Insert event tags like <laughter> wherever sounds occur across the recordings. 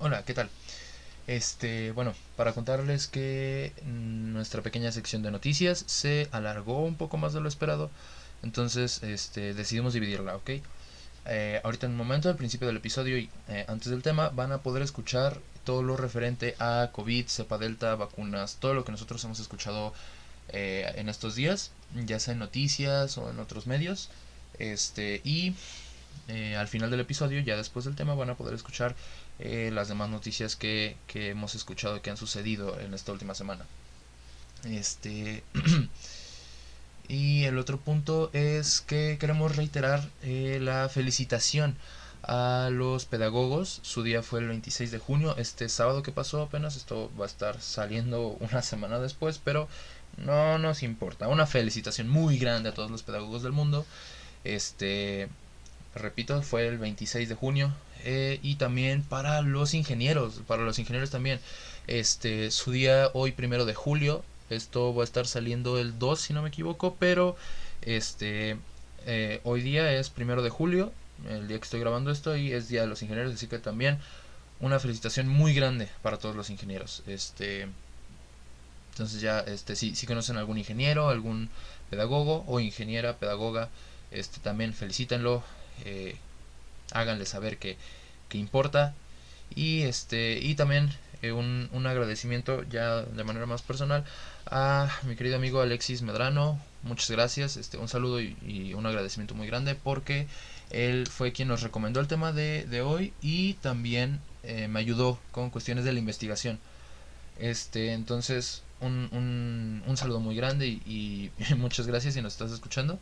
Hola, ¿qué tal? Este, bueno, para contarles que nuestra pequeña sección de noticias se alargó un poco más de lo esperado, entonces este, decidimos dividirla, ¿ok? Eh, ahorita en un momento, al principio del episodio y eh, antes del tema, van a poder escuchar todo lo referente a COVID, cepa delta, vacunas, todo lo que nosotros hemos escuchado eh, en estos días, ya sea en noticias o en otros medios. Este, y al final del episodio, ya después del tema, van a poder escuchar las demás noticias que, que hemos escuchado que han sucedido en esta última semana. Este. <clears throat> Y el otro punto es que queremos reiterar eh, la felicitación a los pedagogos. Su día fue el 26 de junio, este sábado que pasó apenas. Esto va a estar saliendo <laughs> una semana después, pero no nos importa. Una felicitación muy grande a todos los pedagogos del mundo. Este, repito, fue el 26 de junio. Eh, y también para los ingenieros, para los ingenieros también. Este, su día hoy primero de julio esto va a estar saliendo el 2 si no me equivoco, pero este eh, hoy día es primero de julio, el día que estoy grabando esto y es día de los ingenieros, así que también una felicitación muy grande para todos los ingenieros. Este entonces ya este si, si conocen algún ingeniero, algún pedagogo o ingeniera, pedagoga, este también felicítenlo, eh, háganle saber que, que importa y este y también eh, un, un, agradecimiento ya de manera más personal a mi querido amigo Alexis Medrano. Muchas gracias, este, un saludo y, un agradecimiento muy grande porque él fue quien nos recomendó el tema de, de hoy y también eh, me ayudó con cuestiones de la investigación. Este, entonces, un, un, un saludo muy grande y, y, <laughs> muchas gracias si nos estás escuchando.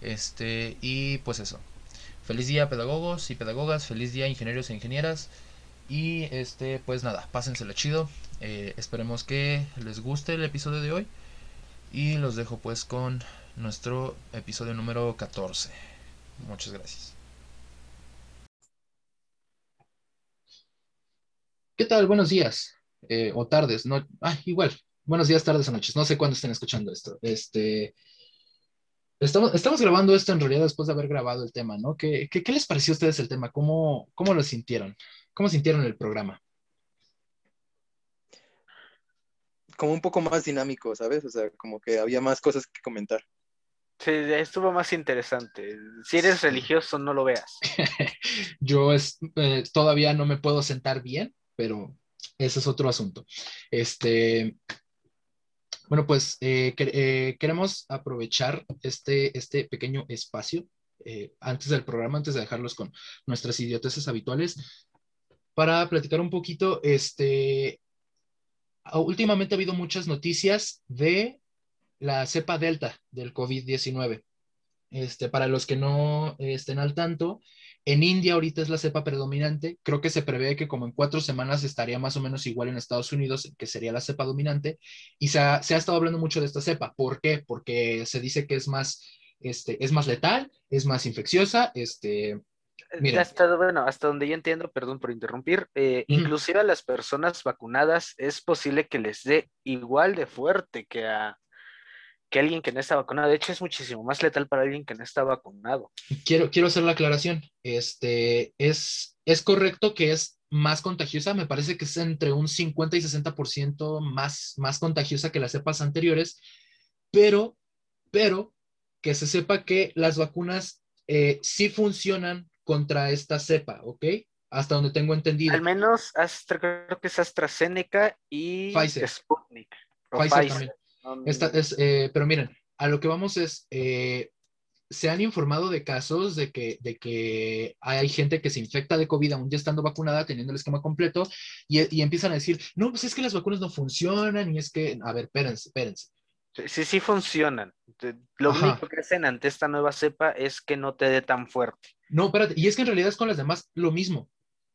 Este, y pues eso. Feliz día pedagogos y pedagogas, feliz día ingenieros e ingenieras. Y este, pues nada, pásenselo chido. Eh, esperemos que les guste el episodio de hoy. Y los dejo pues con nuestro episodio número 14. Muchas gracias. ¿Qué tal? Buenos días. Eh, o tardes, no, ah, igual. Buenos días, tardes o noches. No sé cuándo estén escuchando esto. Este, estamos, estamos grabando esto en realidad después de haber grabado el tema, ¿no? ¿Qué, qué, qué les pareció a ustedes el tema? ¿Cómo, cómo lo sintieron? ¿Cómo sintieron el programa? Como un poco más dinámico, ¿sabes? O sea, como que había más cosas que comentar. Sí, estuvo más interesante. Si eres religioso, no lo veas. <laughs> Yo es, eh, todavía no me puedo sentar bien, pero ese es otro asunto. Este, bueno, pues eh, eh, queremos aprovechar este, este pequeño espacio eh, antes del programa, antes de dejarlos con nuestras idioteces habituales, para platicar un poquito, este, últimamente ha habido muchas noticias de la cepa delta del COVID-19. Este, para los que no estén al tanto, en India ahorita es la cepa predominante. Creo que se prevé que como en cuatro semanas estaría más o menos igual en Estados Unidos, que sería la cepa dominante. Y se ha, se ha estado hablando mucho de esta cepa. ¿Por qué? Porque se dice que es más, este, es más letal, es más infecciosa, este, Mira. Hasta, bueno, hasta donde yo entiendo, perdón por interrumpir, eh, inclusive a las personas vacunadas es posible que les dé igual de fuerte que a, que alguien que no está vacunado. De hecho, es muchísimo más letal para alguien que no está vacunado. Quiero, quiero hacer la aclaración. Este, es, es correcto que es más contagiosa, me parece que es entre un 50 y 60% más, más contagiosa que las cepas anteriores, pero, pero que se sepa que las vacunas eh, sí funcionan contra esta cepa, ¿ok? Hasta donde tengo entendido. Al menos Astra, creo que es AstraZeneca y Pfizer. Sputnik. Pfizer, Pfizer, también. Esta es, eh, pero miren, a lo que vamos es, eh, se han informado de casos de que, de que hay gente que se infecta de COVID aún ya estando vacunada, teniendo el esquema completo, y, y empiezan a decir, no, pues es que las vacunas no funcionan, y es que, a ver, espérense, espérense. Sí, sí funcionan. Lo Ajá. único que hacen ante esta nueva cepa es que no te dé tan fuerte. No, espérate, y es que en realidad es con las demás lo mismo.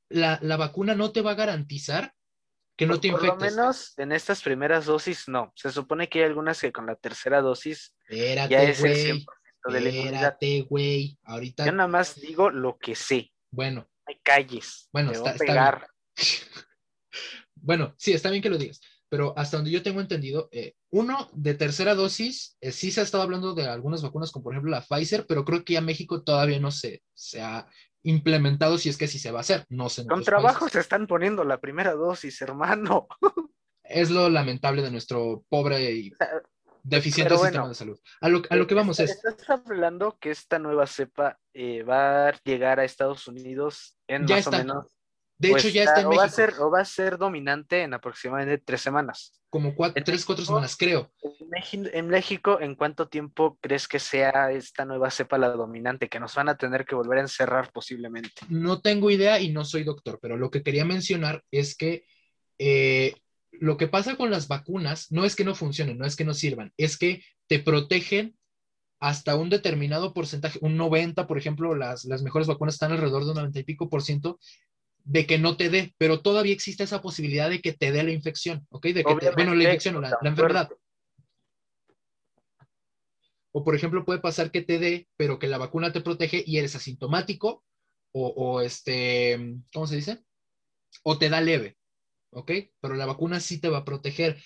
La, la vacuna no te va a garantizar que no por, te infectes. Por lo menos en estas primeras dosis no. Se supone que hay algunas que con la tercera dosis espérate, ya es wey, el 100% de la inmunidad. Espérate, güey. Ahorita. Yo nada más digo lo que sé. Bueno. Hay calles. Bueno, está, está <laughs> bueno, sí, está bien que lo digas pero hasta donde yo tengo entendido, eh, uno de tercera dosis, eh, sí se ha estado hablando de algunas vacunas, como por ejemplo la Pfizer, pero creo que ya México todavía no se, se ha implementado si es que sí se va a hacer. No sé. Con trabajo países. se están poniendo la primera dosis, hermano. Es lo lamentable de nuestro pobre y deficiente sistema de salud. A lo, a lo que vamos es, Estás hablando que esta nueva cepa eh, va a llegar a Estados Unidos en Ya más está. o menos. De hecho ya está en o va a México, ser o va a ser dominante en aproximadamente tres semanas. como cuatro, en tres, cuatro semanas, creo. En En México, ¿en cuánto tiempo crees que sea esta nueva cepa la dominante? Que nos van a tener que volver a encerrar posiblemente. No tengo idea y no soy doctor, pero lo que quería mencionar es que eh, lo que pasa con las vacunas no es que no funcionen, no es que no sirvan, es que te protegen hasta un determinado porcentaje, un 90, por ejemplo, las, las mejores vacunas están alrededor de un 90 y pico por ciento de que no te dé, pero todavía existe esa posibilidad de que te dé la infección, ¿ok? De que te- bueno, la infección, no la, enfermedad. O por ejemplo, puede pasar que te dé, pero que la vacuna te protege y eres asintomático, o, o este, ¿cómo se dice? O te da leve, ¿ok? Pero la vacuna sí te va a proteger.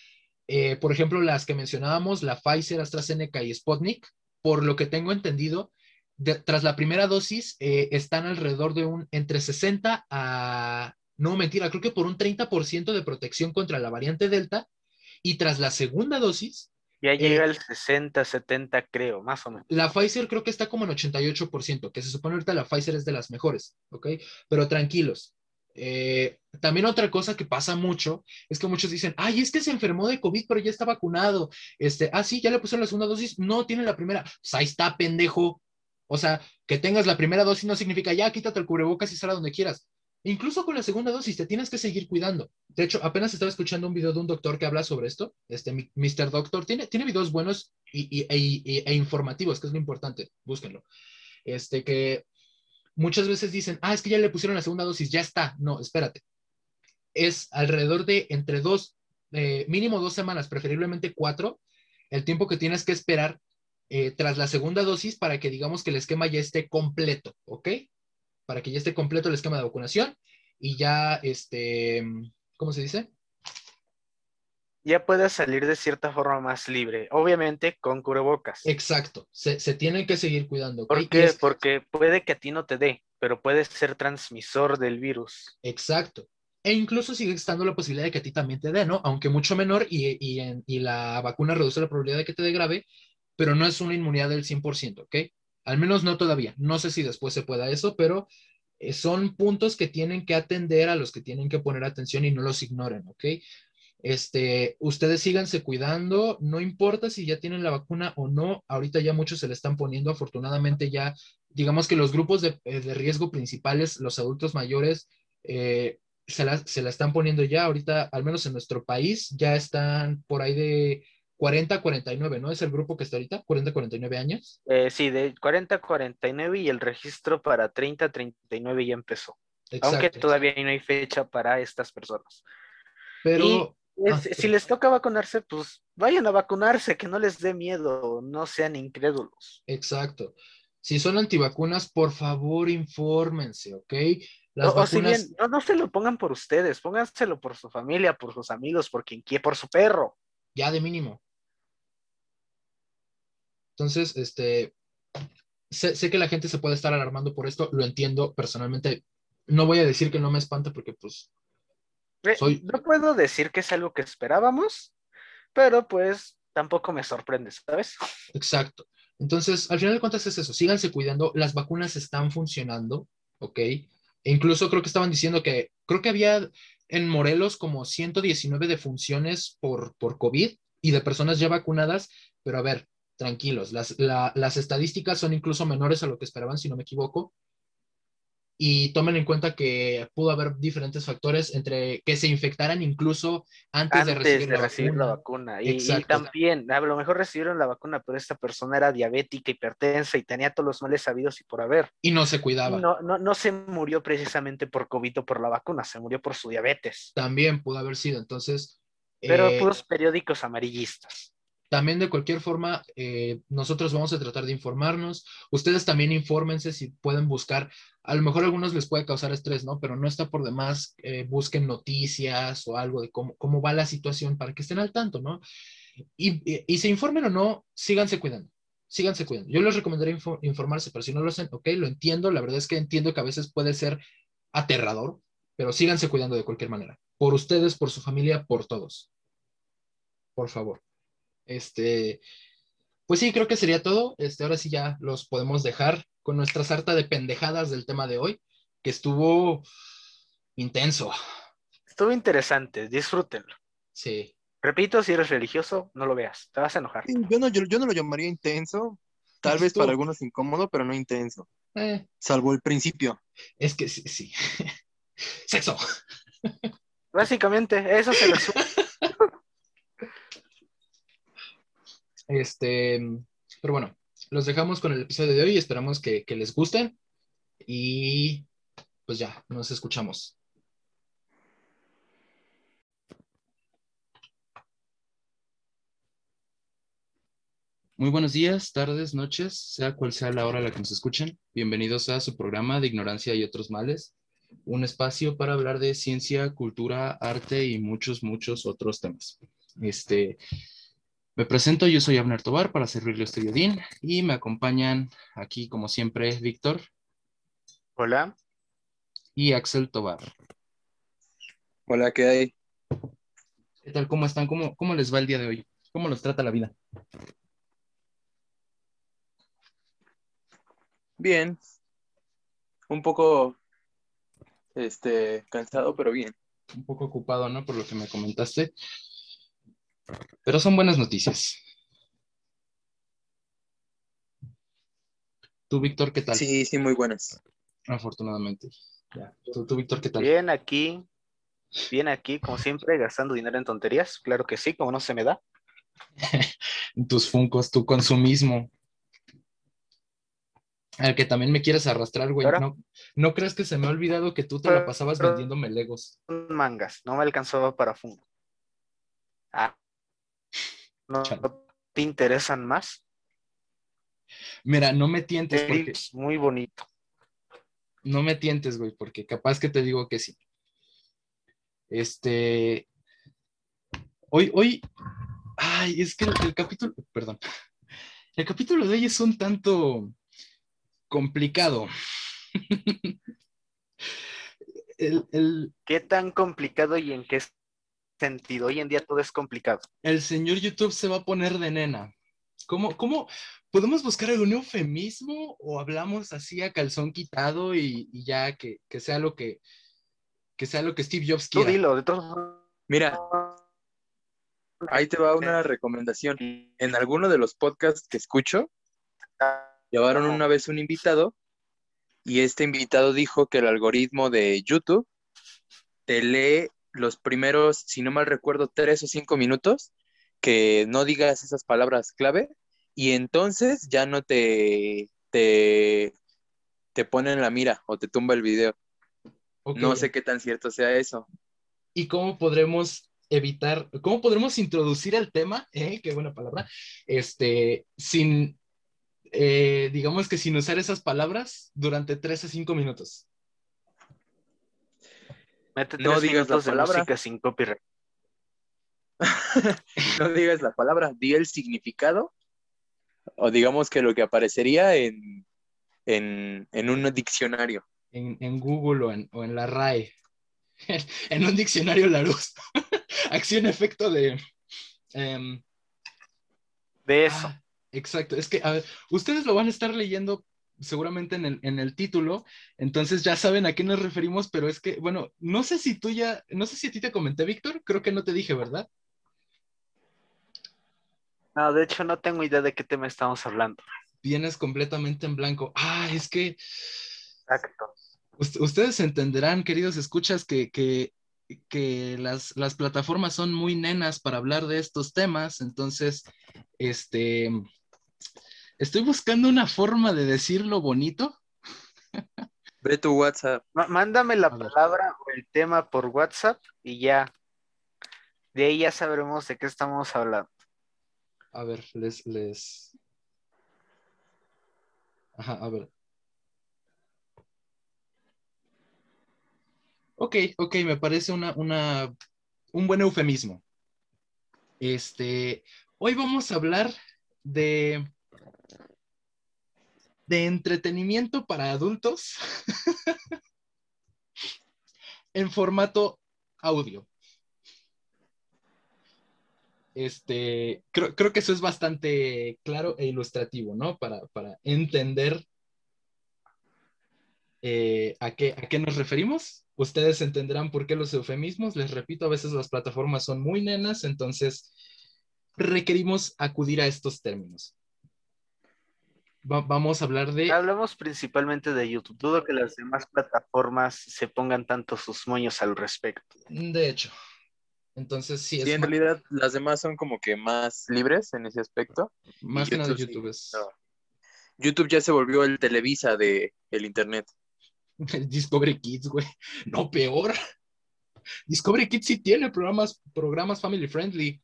Eh, por ejemplo, las que mencionábamos, la Pfizer, AstraZeneca y Sputnik, por lo que tengo entendido, de- tras la primera dosis eh, están alrededor de un entre 60 a, no mentira, creo que por un 30% de protección contra la variante Delta, y tras la segunda dosis, Ya Eh, llega el 60, 70, creo, más o menos. la Pfizer creo que está como en 88%, que se supone ahorita la Pfizer es de las mejores, ¿ok? Pero tranquilos. Eh, también otra cosa que pasa mucho es que muchos dicen, ay, es que se enfermó de COVID, pero ya está vacunado. Este, ah, sí, ya le pusieron la segunda dosis. No, tiene la primera. Pues ahí está, pendejo. O sea, que tengas la primera dosis no significa ya quítate el cubrebocas y sal a donde quieras. Incluso con la segunda dosis te tienes que seguir cuidando. De hecho, apenas estaba escuchando un video de un doctor que habla sobre esto, este Mr. Doctor. Tiene, tiene videos buenos y- e, y- e informativos, que es lo importante. Búsquenlo. Este que muchas veces dicen, ah, es que ya le pusieron la segunda dosis, ya está. No, espérate. Es alrededor de entre dos, eh, mínimo dos semanas, preferiblemente cuatro, el tiempo que tienes que esperar eh, tras la segunda dosis para que digamos que el esquema ya esté completo, ¿ok? Para que ya esté completo el esquema de vacunación y ya, este, ¿cómo se dice? Ya puedes salir de cierta forma más libre, obviamente con cubrebocas. Exacto, se, se tienen que seguir cuidando. ¿Por qué? es- Porque puede que a ti no te dé, pero puedes ser transmisor del virus. Exacto. E incluso sigue estando la posibilidad de que a ti también te dé, ¿no? Aunque mucho menor y, y, en- y la vacuna reduce la probabilidad de que te dé grave, pero no es una inmunidad del 100%, ¿ok? Al menos no todavía. No sé si después se pueda eso, pero eh, son puntos que tienen que atender a los que tienen que poner atención y no los ignoren, ¿ok? Este, ustedes síganse cuidando, no importa si ya tienen la vacuna o no, ahorita ya muchos se le están poniendo, afortunadamente ya, digamos que los grupos de, eh, de riesgo principales, los adultos mayores, eh, se, la, se la están poniendo ya, ahorita, al menos en nuestro país, ya están por ahí de 40 a 49, ¿no? Es el grupo que está ahorita, 40 a 49 años. Eh, sí, de 40 a 49 y el registro para 30 a 39 ya empezó. Aunque Exacto. todavía no hay fecha para estas personas. Pero, Es- Ah, si sí. les toca vacunarse, pues vayan a vacunarse, que no les dé miedo, no sean incrédulos. exacto. Si son antivacunas, por favor, infórmense, ¿ok? Las O, o si vacunas, bien, no, no se lo pongan por ustedes, pónganselo por su familia, por sus amigos, por quien quiera, por su perro. ya de mínimo. Entonces, este, sé, sé que la gente se puede estar alarmando por esto, lo entiendo personalmente. No voy a decir que no me espanta porque, pues, Eh, Soy- No puedo decir que es algo que esperábamos, pero pues tampoco me sorprende, ¿sabes? exacto. Entonces, al final de cuentas es eso, síganse cuidando, las vacunas están funcionando, ¿ok? E incluso creo que estaban diciendo que, creo que había en Morelos como 119 defunciones por, por COVID y de personas ya vacunadas, pero a ver, tranquilos, las, la- las estadísticas son incluso menores a lo que esperaban, si no me equivoco. Y tomen en cuenta que pudo haber diferentes factores entre que se infectaran incluso antes, de recibir, de la, recibir vacuna. la vacuna. Y, también, a lo mejor recibieron la vacuna, pero esta persona era diabética, hipertensa y tenía todos los males sabidos y por haber. Y no se cuidaba. no, no, no se murió precisamente por COVID o por la vacuna, se murió por su diabetes. También pudo haber sido. Entonces, Pero eh, puros periódicos amarillistas. También de cualquier forma, eh, nosotros vamos a tratar de informarnos. Ustedes también infórmense si pueden buscar. A lo mejor a algunos les puede causar estrés, ¿no? Pero no está por demás. eh, busquen noticias o algo de cómo, cómo va la situación para que estén al tanto, ¿no? Y, y, se informen o no, síganse cuidando. síganse cuidando. Yo les recomendaría info- informarse, pero si no lo hacen, ok, lo entiendo. La verdad es que entiendo que a veces puede ser aterrador, pero síganse cuidando de cualquier manera. Por ustedes, por su familia, por todos. Por favor. Este, pues sí, creo que sería todo. Este, ahora sí ya los podemos dejar con nuestra sarta de pendejadas del tema de hoy, que estuvo intenso. Estuvo interesante, disfrútenlo. Sí. Repito, si eres religioso, no lo veas, te vas a enojar. Yo no, yo, yo no lo llamaría intenso, tal vez para algunos incómodo, pero no intenso, Eh, salvo el principio. es que sí, sí. <laughs> Sexo. Básicamente, eso se resume. <laughs> Este, pero bueno, los dejamos con el episodio de hoy. Esperamos que, les guste. Y pues ya, nos escuchamos. Muy buenos días, tardes, noches, sea cual sea la hora a la que nos escuchen. Bienvenidos a su programa de Ignorancia y otros males, un espacio para hablar de ciencia, cultura, arte y muchos, muchos otros temas. Este, me presento, yo soy Abner Tobar para servirle a usted, y me acompañan aquí, como siempre, Víctor Hola. y Axel Tobar. Hola, ¿qué hay? ¿Qué tal? ¿Cómo están? ¿Cómo, cómo les va el día de hoy? ¿Cómo los trata la vida? Bien. Un poco, este, cansado, pero bien. Un poco ocupado, ¿no? Por lo que me comentaste. Pero son buenas noticias. Tú, Víctor, ¿qué tal? Sí, sí, muy buenas. Afortunadamente. Ya. ¿Tú, tú, Víctor, qué tal? Bien aquí, bien aquí, como siempre, gastando dinero en tonterías. Claro que sí, como no se me da. <laughs> Tus funcos, tu consumismo. Al que también me quieres arrastrar, güey. Ahora- ¿No, ¿No crees que se me ha olvidado que tú te la pasabas Pero- vendiéndome Legos? Mangas, no me alcanzó para Funko. Ah. ¿No te interesan más? Mira, no me tientes porque Es muy bonito. no me tientes, güey, porque capaz que te digo que sí. Este, hoy, hoy, ay, es que el, el capítulo, perdón, el capítulo de hoy es un tanto complicado. <laughs> El, el, ¿Qué tan complicado y en qué sentido? Hoy en día todo es complicado. el señor YouTube se va a poner de nena. ¿Cómo, cómo podemos buscar algún eufemismo o hablamos así a calzón quitado y, y ya que, que sea lo que, que sea lo que Steve Jobs Tú quiera? dilo, de todos Mira, ahí te va una recomendación. En alguno de los podcasts que escucho, llevaron una vez un invitado y este invitado dijo que el algoritmo de YouTube te lee los primeros, si no mal recuerdo, tres o cinco minutos que no digas esas palabras clave y entonces ya no te, te, te pone en la mira o te tumba el video. No sé qué tan cierto sea eso. ¿Y cómo podremos evitar, cómo podremos introducir el tema, eh, qué buena palabra, este, sin, eh, digamos que sin usar esas palabras durante tres a cinco minutos? Mete No tres digas la de palabra. música sin copyright. <laughs> no digas la palabra, di el significado, o digamos que lo que aparecería en, en, en un diccionario. En, en Google o en, o en la RAE. <laughs> en un diccionario Larousse. <laughs> Acción efecto de... em, De eso. Ah, exacto, es que a ver, ustedes lo van a estar leyendo seguramente en el, en el título, entonces ya saben a qué nos referimos, pero es que, bueno, no sé si tú ya, no sé si a ti te comenté, Víctor, creo que no te dije, ¿verdad? No, de hecho no tengo idea de qué tema estamos hablando. Vienes completamente en blanco. Ah, es que Exacto. ust- ustedes entenderán, queridos escuchas, que, que, que las, las plataformas son muy nenas para hablar de estos temas, entonces, este, estoy buscando una forma de decirlo bonito. Ve tu WhatsApp. Mándame la palabra o el tema por WhatsApp y ya. De ahí ya sabremos de qué estamos hablando. A ver, les, les. Ajá, a ver. Ok, ok, me parece una, una, un buen eufemismo. Este, hoy vamos a hablar de de entretenimiento para adultos <laughs> en formato audio. Este, creo, creo, que eso es bastante claro e ilustrativo, ¿no? Para, para entender eh, ¿a, qué, ¿a qué nos referimos. Ustedes entenderán por qué los eufemismos. Les repito, a veces las plataformas son muy nenas, entonces requerimos acudir a estos términos. Vamos a hablar de... Hablamos principalmente de YouTube. Dudo que las demás plataformas se pongan tanto sus moños al respecto. De hecho. Entonces, sí, sí en realidad las demás son como que más libres en ese aspecto. Más que nada YouTube es... YouTube ya se volvió el Televisa de el Internet. <laughs> Discovery Kids, güey. No, peor. Discovery Kids sí tiene programas, programas family friendly.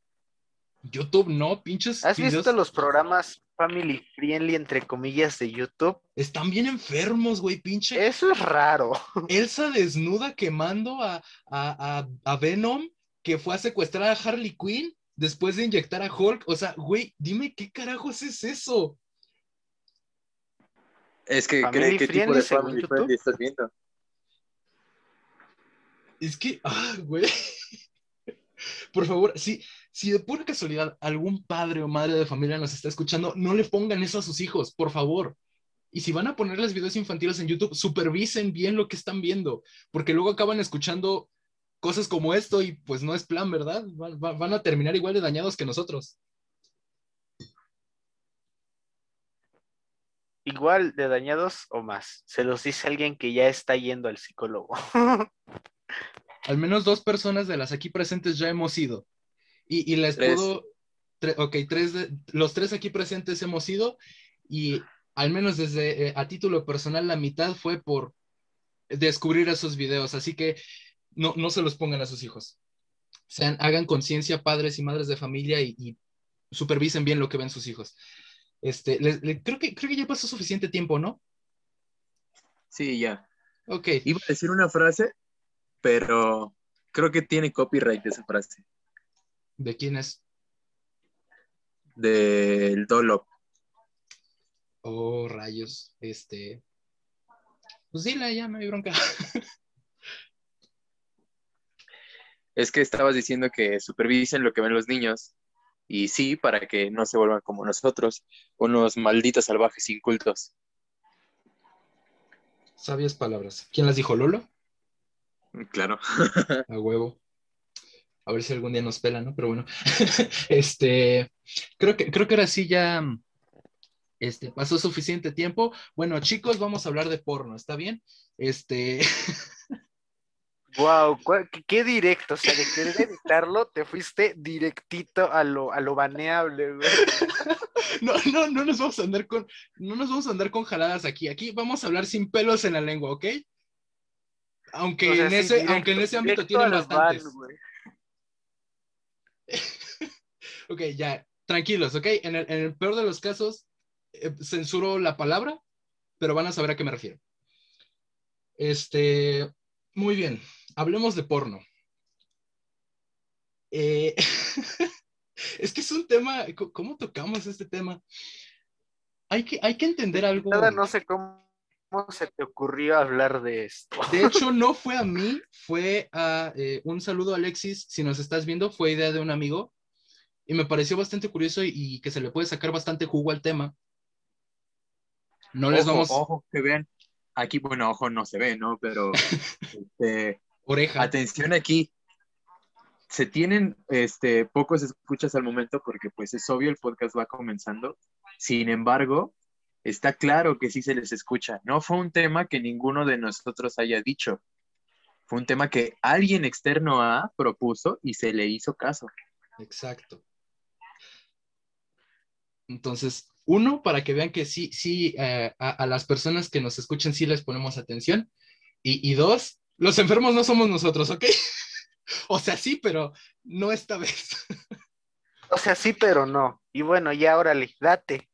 YouTube no, pinches. ¿Has visto los programas family friendly, entre comillas, de YouTube? Están bien enfermos, güey, pinche. Eso es raro. Elsa desnuda quemando a, a, a, Venom, que fue a secuestrar a Harley Quinn después de inyectar a Hulk. O sea, güey, dime qué carajos es eso. Es que, ¿qué, ¿qué tipo de family friendly estás viendo? Es que, ah, güey. Por favor, si, si de pura casualidad algún padre o madre de familia nos está escuchando, no le pongan eso a sus hijos, por favor. Y si van a ponerles videos infantiles en YouTube, supervisen bien lo que están viendo, porque luego acaban escuchando cosas como esto y pues no es plan, ¿verdad? van a terminar igual de dañados que nosotros. igual de dañados o más. Se los dice alguien que ya está yendo al psicólogo. <laughs> Al menos dos personas de las aquí presentes ya hemos ido. Y, les puedo. ok, tres los tres aquí presentes hemos ido. Y al menos desde eh, a título personal, la mitad fue por descubrir esos videos. Así que no, no se los pongan a sus hijos. Sean, hagan conciencia, padres y madres de familia, y, y supervisen bien lo que ven sus hijos. Este, creo, que, creo que ya pasó suficiente tiempo, ¿no? Sí, ya. Ok. Iba a decir una frase, pero creo que tiene copyright esa frase. ¿De quién es? Del Dolop. Oh, rayos. Este. Pues dile, ya no hay bronca. <laughs> es que estabas diciendo que supervisen lo que ven los niños y sí, para que no se vuelvan como nosotros, unos malditos salvajes incultos. Sabias palabras. ¿Quién las dijo, Lolo? Claro. A huevo. A ver si algún día nos pela, ¿no? Pero bueno. <laughs> este, creo que, creo que ahora sí ya este, pasó suficiente tiempo. Bueno, chicos, vamos a hablar de porno, ¿está bien? Este. <laughs> Wow, qué directo, o sea, de querer editarlo, te fuiste directito a lo, a lo baneable, güey. <laughs> No, no, no nos vamos a andar con, no nos vamos a andar con jaladas aquí. Aquí vamos a hablar sin pelos en la lengua, ¿ok? Aunque, en, ese, aunque en ese ámbito tienen bastantes. <laughs> ok, ya, tranquilos, ¿ok? En el, en el peor de los casos, eh, censuro la palabra, pero van a saber a qué me refiero. Este, muy bien hablemos de porno. Eh, <laughs> es que es un tema, ¿cómo tocamos este tema? Hay que, hay que entender algo. Nada, no sé cómo, se te ocurrió hablar de esto. De <laughs> hecho, no fue a mí, fue a eh, un saludo Alexis, si nos estás viendo, fue idea de un amigo y me pareció bastante curioso y, que se le puede sacar bastante jugo al tema. No les vamos. Ojo, que vean. Aquí, bueno, ojo no se ve, ¿no? Pero <laughs> este, Oreja. Atención aquí. Se tienen este, pocos escuchas al momento porque pues es obvio el podcast va comenzando. Sin embargo, está claro que sí se les escucha. No fue un tema que ninguno de nosotros haya dicho. Fue un tema que alguien externo a propuso y se le hizo caso. Exacto. Entonces, uno, para que vean que sí, sí, eh, a, las personas que nos escuchen sí les ponemos atención. Y, y dos, los enfermos no somos nosotros, ¿ok? <laughs> o sea, sí, pero no esta vez. <laughs> o sea, sí, pero no. Y bueno, ya órale, date.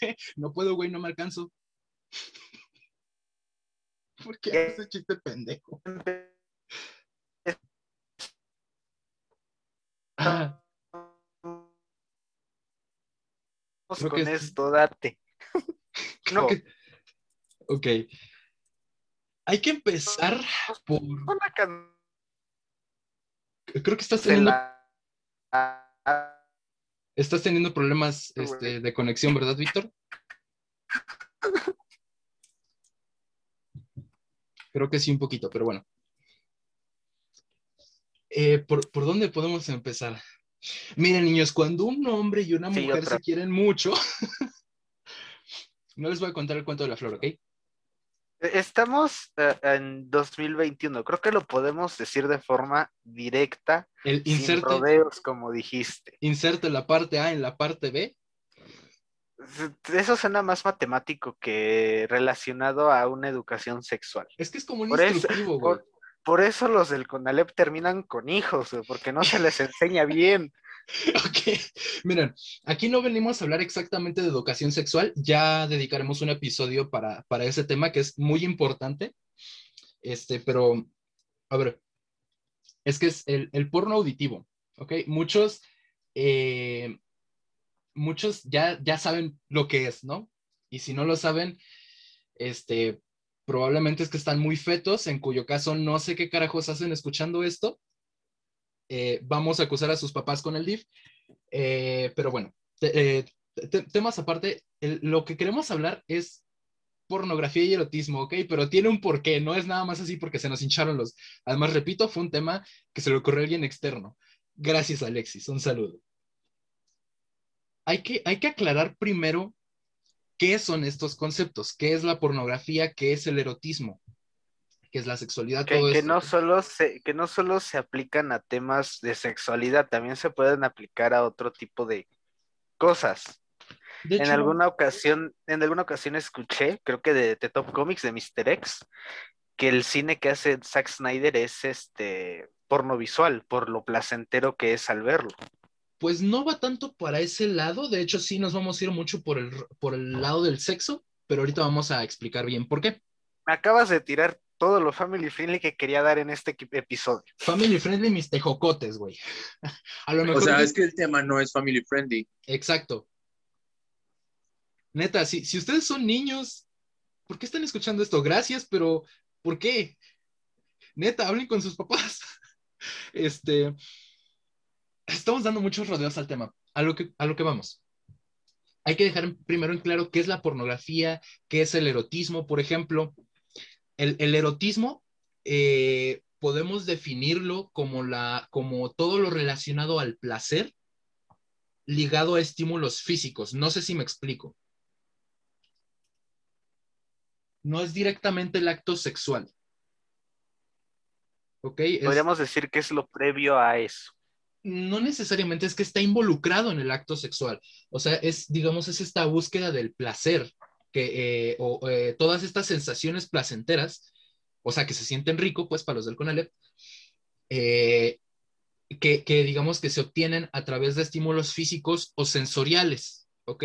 <laughs> no puedo, güey, no me alcanzo. <laughs> ¿Por qué ese chiste pendejo? Ah. con esto, date. <laughs> creo que... Ok. Hay que empezar por... Creo que estás teniendo, la- estás teniendo problemas este, de conexión, ¿verdad, Víctor? Creo que sí, un poquito, pero bueno. Eh, ¿por, por dónde podemos empezar? Miren, niños, cuando un hombre y una mujer se quieren mucho, <laughs> no les voy a contar el cuento de la flor, ¿ok? Estamos eh, en 2021. Creo que lo podemos decir de forma directa, El sin inserte, rodeos, como dijiste. inserte la parte A en la parte B. Eso suena más matemático que relacionado a una educación sexual. Es que es como un Por eso- instructivo, güey. Por, por eso los del CONALEP terminan con hijos, porque no se les enseña bien. <laughs> Ok, miren, aquí no venimos a hablar exactamente de educación sexual, ya dedicaremos un episodio para, para ese tema que es muy importante, este, pero, a ver, es que es el, el porno auditivo, ¿ok? Muchos, eh, muchos ya, ya saben lo que es, ¿no? Y si no lo saben, este, probablemente es que están muy fetos, en cuyo caso no sé qué carajos hacen escuchando esto, eh, vamos a acusar a sus papás con el DIF. Eh, pero bueno, eh, te- temas aparte, lo que queremos hablar es pornografía y erotismo, ¿ok? Pero tiene un porqué, no es nada más así porque se nos hincharon los... Además, repito, fue un tema que se le ocurrió a alguien externo. Gracias, Alexis, un saludo. Hay que, hay que aclarar primero qué son estos conceptos, qué es la pornografía, qué es el erotismo, qué es la sexualidad, Que, todo que no solo se, que no solo se aplican a temas de sexualidad, también se pueden aplicar a otro tipo de cosas. De En hecho, alguna ocasión, en alguna ocasión escuché, creo que de, de Top Comics de Mr. X, que el cine que hace Zack Snyder es este porno visual, por lo placentero que es al verlo. Pues no va tanto para ese lado, de hecho sí nos vamos a ir mucho por el, por el lado del sexo, pero ahorita vamos a explicar bien por qué. Me acabas de tirar todo lo family friendly que quería dar en este episodio. Family friendly mis tejocotes, güey. <laughs> A lo mejor... O sea, es que el tema no es family friendly. Exacto. Neta, si, si ustedes son niños, ¿por qué están escuchando esto? Gracias, pero ¿por qué? Neta, hablen con sus papás. <laughs> Este, estamos dando muchos rodeos al tema. A lo que, a lo que vamos. Hay que dejar primero en claro qué es la pornografía, qué es el erotismo, por ejemplo. El, el erotismo eh, podemos definirlo como, la, como todo lo relacionado al placer ligado a estímulos físicos. No sé si me explico. No es directamente el acto sexual. ¿Ok? Es- Podríamos decir que es lo previo a eso. no necesariamente es que está involucrado en el acto sexual. O sea, es, digamos, es esta búsqueda del placer, que, eh, o eh, todas estas sensaciones placenteras, o sea, que se sienten rico, pues, para los del CONALEP, eh, que, que digamos que se obtienen a través de estímulos físicos o sensoriales, ¿ok?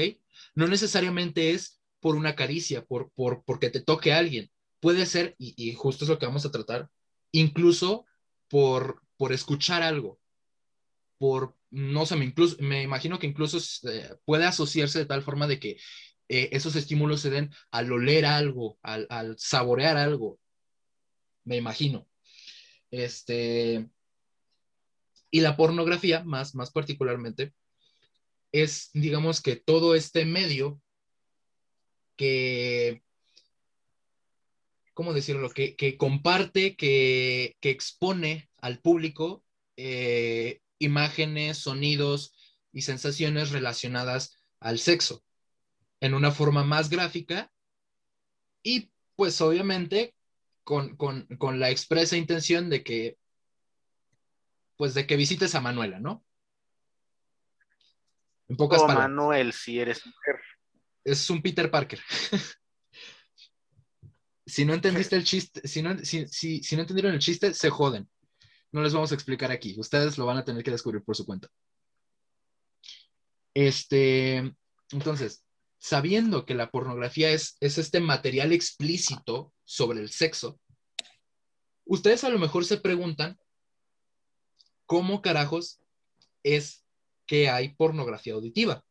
No necesariamente es por una caricia, por, por, porque te toque alguien. Puede ser, y, y justo es lo que vamos a tratar, incluso por, por escuchar algo, por, no sé, me, incluso, me imagino que incluso eh, puede asociarse de tal forma de que eh, esos estímulos se den al oler algo, al, saborear algo, me imagino. Este, y la pornografía, más, más particularmente, es, digamos que todo este medio que, ¿cómo decirlo? Que, comparte, que, que expone al público eh, imágenes, sonidos y sensaciones relacionadas al sexo en una forma más gráfica y pues obviamente con, con, con la expresa intención de que pues de que visites a Manuela, ¿no? En pocas O palabras. Manuel, si eres mujer. Es un Peter Parker. <laughs> si no entendiste el chiste, si no, si, si, si no entendieron el chiste, se joden. No les vamos a explicar aquí. Ustedes lo van a tener que descubrir por su cuenta. Este, entonces, sabiendo que la pornografía es, es este material explícito sobre el sexo, ustedes a lo mejor se preguntan cómo carajos es que hay pornografía auditiva.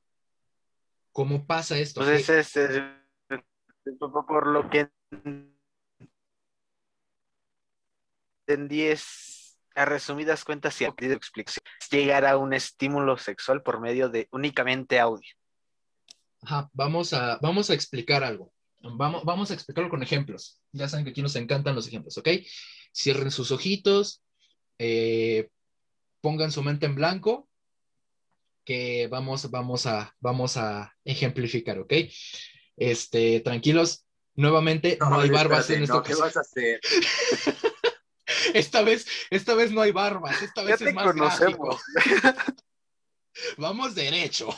¿Cómo pasa esto? Pues es, es- es- Por lo que entendí es, a resumidas cuentas, pedido explicación, llegar a un estímulo sexual por medio de únicamente audio. Ajá, vamos a, vamos a explicar algo. Vamos, vamos a explicarlo con ejemplos. Ya saben que aquí nos encantan los ejemplos, ¿ok? Cierren sus ojitos, eh, pongan su mente en blanco, que vamos, vamos, a, vamos a ejemplificar, ¿ok? Este, tranquilos, nuevamente no, hay barbas en esta no, ¿Qué vas a hacer? <laughs> esta vez, esta vez no hay barbas, esta vez Ya te es más conocemos. <laughs> Vamos derecho.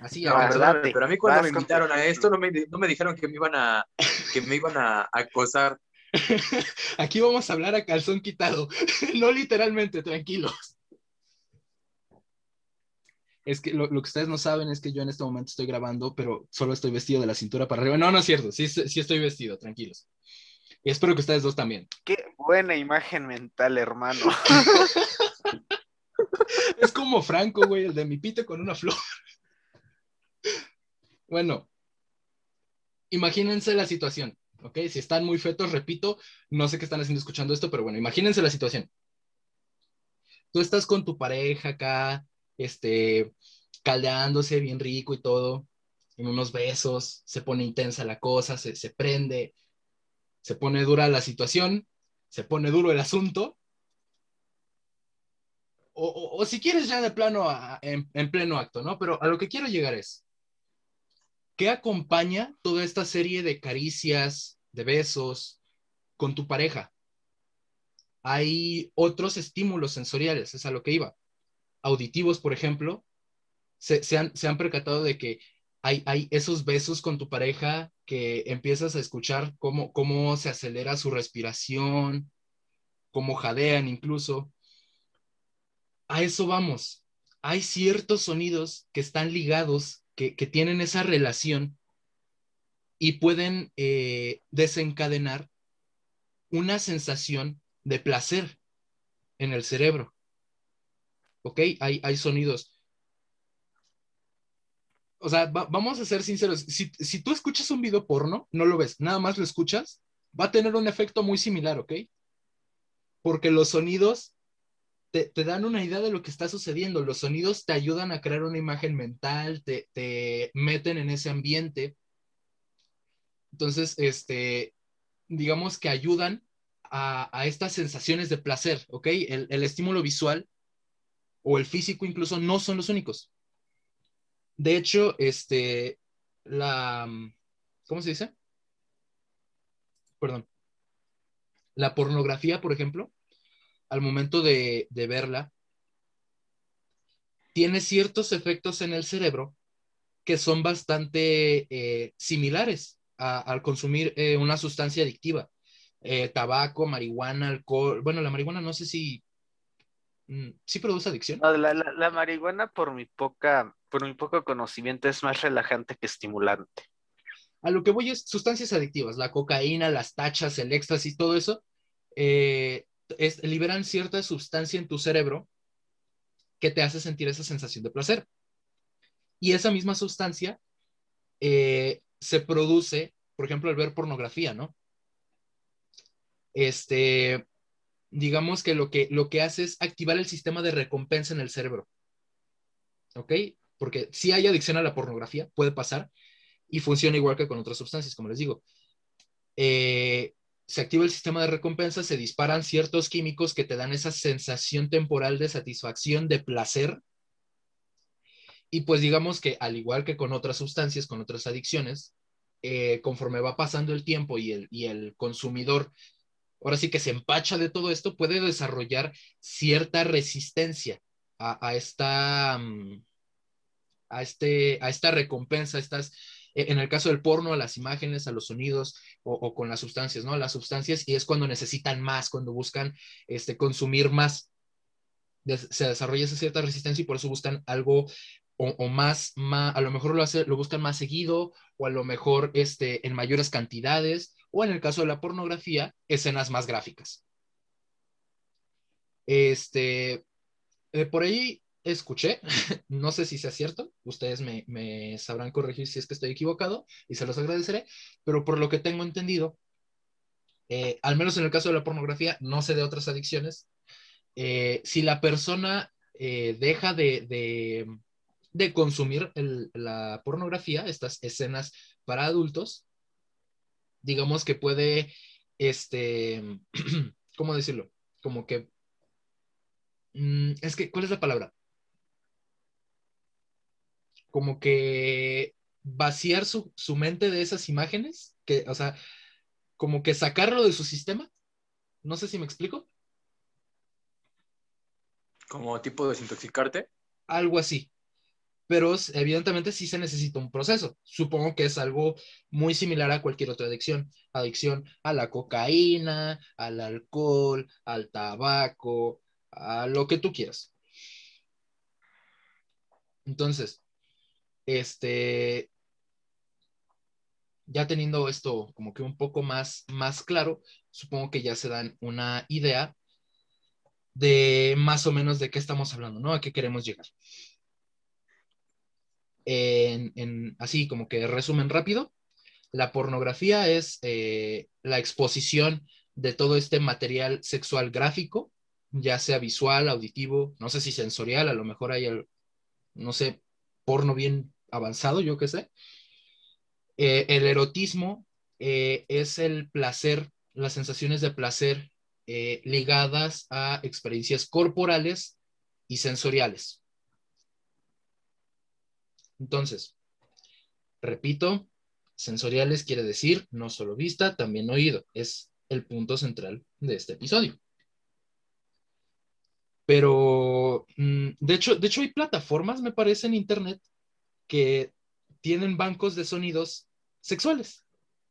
Así, No, ahora, verdad. Pero a mí cuando me con- invitaron a esto no me, no me dijeron que me iban a, que me iban a acosar. <laughs> aquí vamos a hablar a calzón quitado, <laughs> no literalmente, tranquilos. Es que lo, lo que ustedes no saben es que yo en este momento estoy grabando, pero solo estoy vestido de la cintura para arriba. No, no es cierto, sí, sí estoy vestido, tranquilos. Y espero que ustedes dos también. Qué buena imagen mental, hermano. <laughs> Es como Franco, güey, el de mi pito con una flor. Bueno, imagínense la situación, ¿ok? Si están muy fetos, repito, no sé qué están haciendo escuchando esto, pero bueno, imagínense la situación. Tú estás con tu pareja acá, este, caldeándose bien rico y todo, en unos besos, se pone intensa la cosa, se, se prende, se pone dura la situación, se pone duro el asunto, o, o- si quieres ya de plano en pleno acto, ¿no? Pero a lo que quiero llegar es, ¿qué acompaña toda esta serie de caricias, de besos con tu pareja? Hay otros estímulos sensoriales, es a lo que iba. Auditivos, por ejemplo, se, han, se han percatado de que hay, hay esos besos con tu pareja que empiezas a escuchar cómo, cómo se acelera su respiración, cómo jadean incluso a eso vamos. Hay ciertos sonidos que están ligados, que, tienen esa relación y pueden eh, desencadenar una sensación de placer en el cerebro. ¿Ok? Hay, hay sonidos. O sea, va- vamos a ser sinceros. Si, si tú escuchas un video porno, no lo ves, nada más lo escuchas, va a tener un efecto muy similar, ¿ok? Porque los sonidos te, te dan una idea de lo que está sucediendo. Los sonidos te ayudan a crear una imagen mental, te, te meten en ese ambiente. Entonces, este, digamos que ayudan a, a estas sensaciones de placer, ¿ok? El, el estímulo visual o el físico incluso no son los únicos. De hecho, este, la, ¿cómo se dice? Perdón. La pornografía, por ejemplo, al momento de, de verla, tiene ciertos efectos en el cerebro que son bastante eh, similares a- al consumir eh, una sustancia adictiva. Eh, tabaco, marihuana, alcohol. Bueno, la marihuana no sé si... mm, ¿Sí produce adicción? No, la, la- la marihuana, por mi poca, por mi poco conocimiento, es más relajante que estimulante. A lo que voy es sustancias adictivas, la cocaína, las tachas, el éxtasis, todo eso, es- liberan cierta sustancia en tu cerebro que te hace sentir esa sensación de placer. Y esa misma sustancia eh, se produce, por ejemplo, al ver pornografía, ¿no? Este, digamos que lo que, lo que hace es activar el sistema de recompensa en el cerebro. ¿Ok? Porque si hay adicción a la pornografía, puede pasar, y funciona igual que con otras sustancias, como les digo. Eh, se activa el sistema de recompensa, se disparan ciertos químicos que te dan esa sensación temporal de satisfacción, de placer. Y pues digamos que al igual que con otras sustancias, con otras adicciones, eh, conforme va pasando el tiempo y el, y el consumidor, ahora sí que se empacha de todo esto, puede desarrollar cierta resistencia a, esta, mm, a, este, a esta recompensa, a estas, en el caso del porno, a las imágenes, a los sonidos o, con las sustancias, ¿no? Las sustancias y es cuando necesitan más, cuando buscan este, consumir más. Se desarrolla esa cierta resistencia y por eso buscan algo o, más, más, a lo mejor lo, lo buscan más seguido o a lo mejor este, en mayores cantidades o en el caso de la pornografía, escenas más gráficas. Este, eh, por ahí escuché, no sé si sea cierto, ustedes me, me, sabrán corregir si es que estoy equivocado y se los agradeceré, pero por lo que tengo entendido, eh, al menos en el caso de la pornografía, no sé de otras adicciones, eh, si la persona eh, deja de, de, de consumir el, la pornografía, estas escenas para adultos, digamos que puede, este, <clears throat> ¿cómo decirlo? Como que, mm, es que, ¿cuál es la palabra? Como que vaciar su, su mente de esas imágenes, que, o sea, como que sacarlo de su sistema. No sé si me explico. Como tipo desintoxicarte. Algo así pero evidentemente sí se necesita un proceso. Supongo que es algo muy similar a cualquier otra adicción. Adicción a la cocaína, al alcohol, al tabaco, a lo que tú quieras. Entonces, este, ya teniendo esto como que un poco más, más claro, supongo que ya se dan una idea de más o menos de qué estamos hablando, ¿no? A qué queremos llegar así como que resumen rápido, la pornografía es eh, la exposición de todo este material sexual gráfico, ya sea visual, auditivo, no sé si sensorial, a lo mejor hay, no sé, porno bien avanzado, yo qué sé. Eh, el erotismo eh, es el placer, las sensaciones de placer ligadas a experiencias corporales y sensoriales. Entonces, repito, sensoriales quiere decir no solo vista, también oído. Es el punto central de este episodio. Pero, mm, de hecho, de hecho hay plataformas, me parece, en Internet que tienen bancos de sonidos sexuales.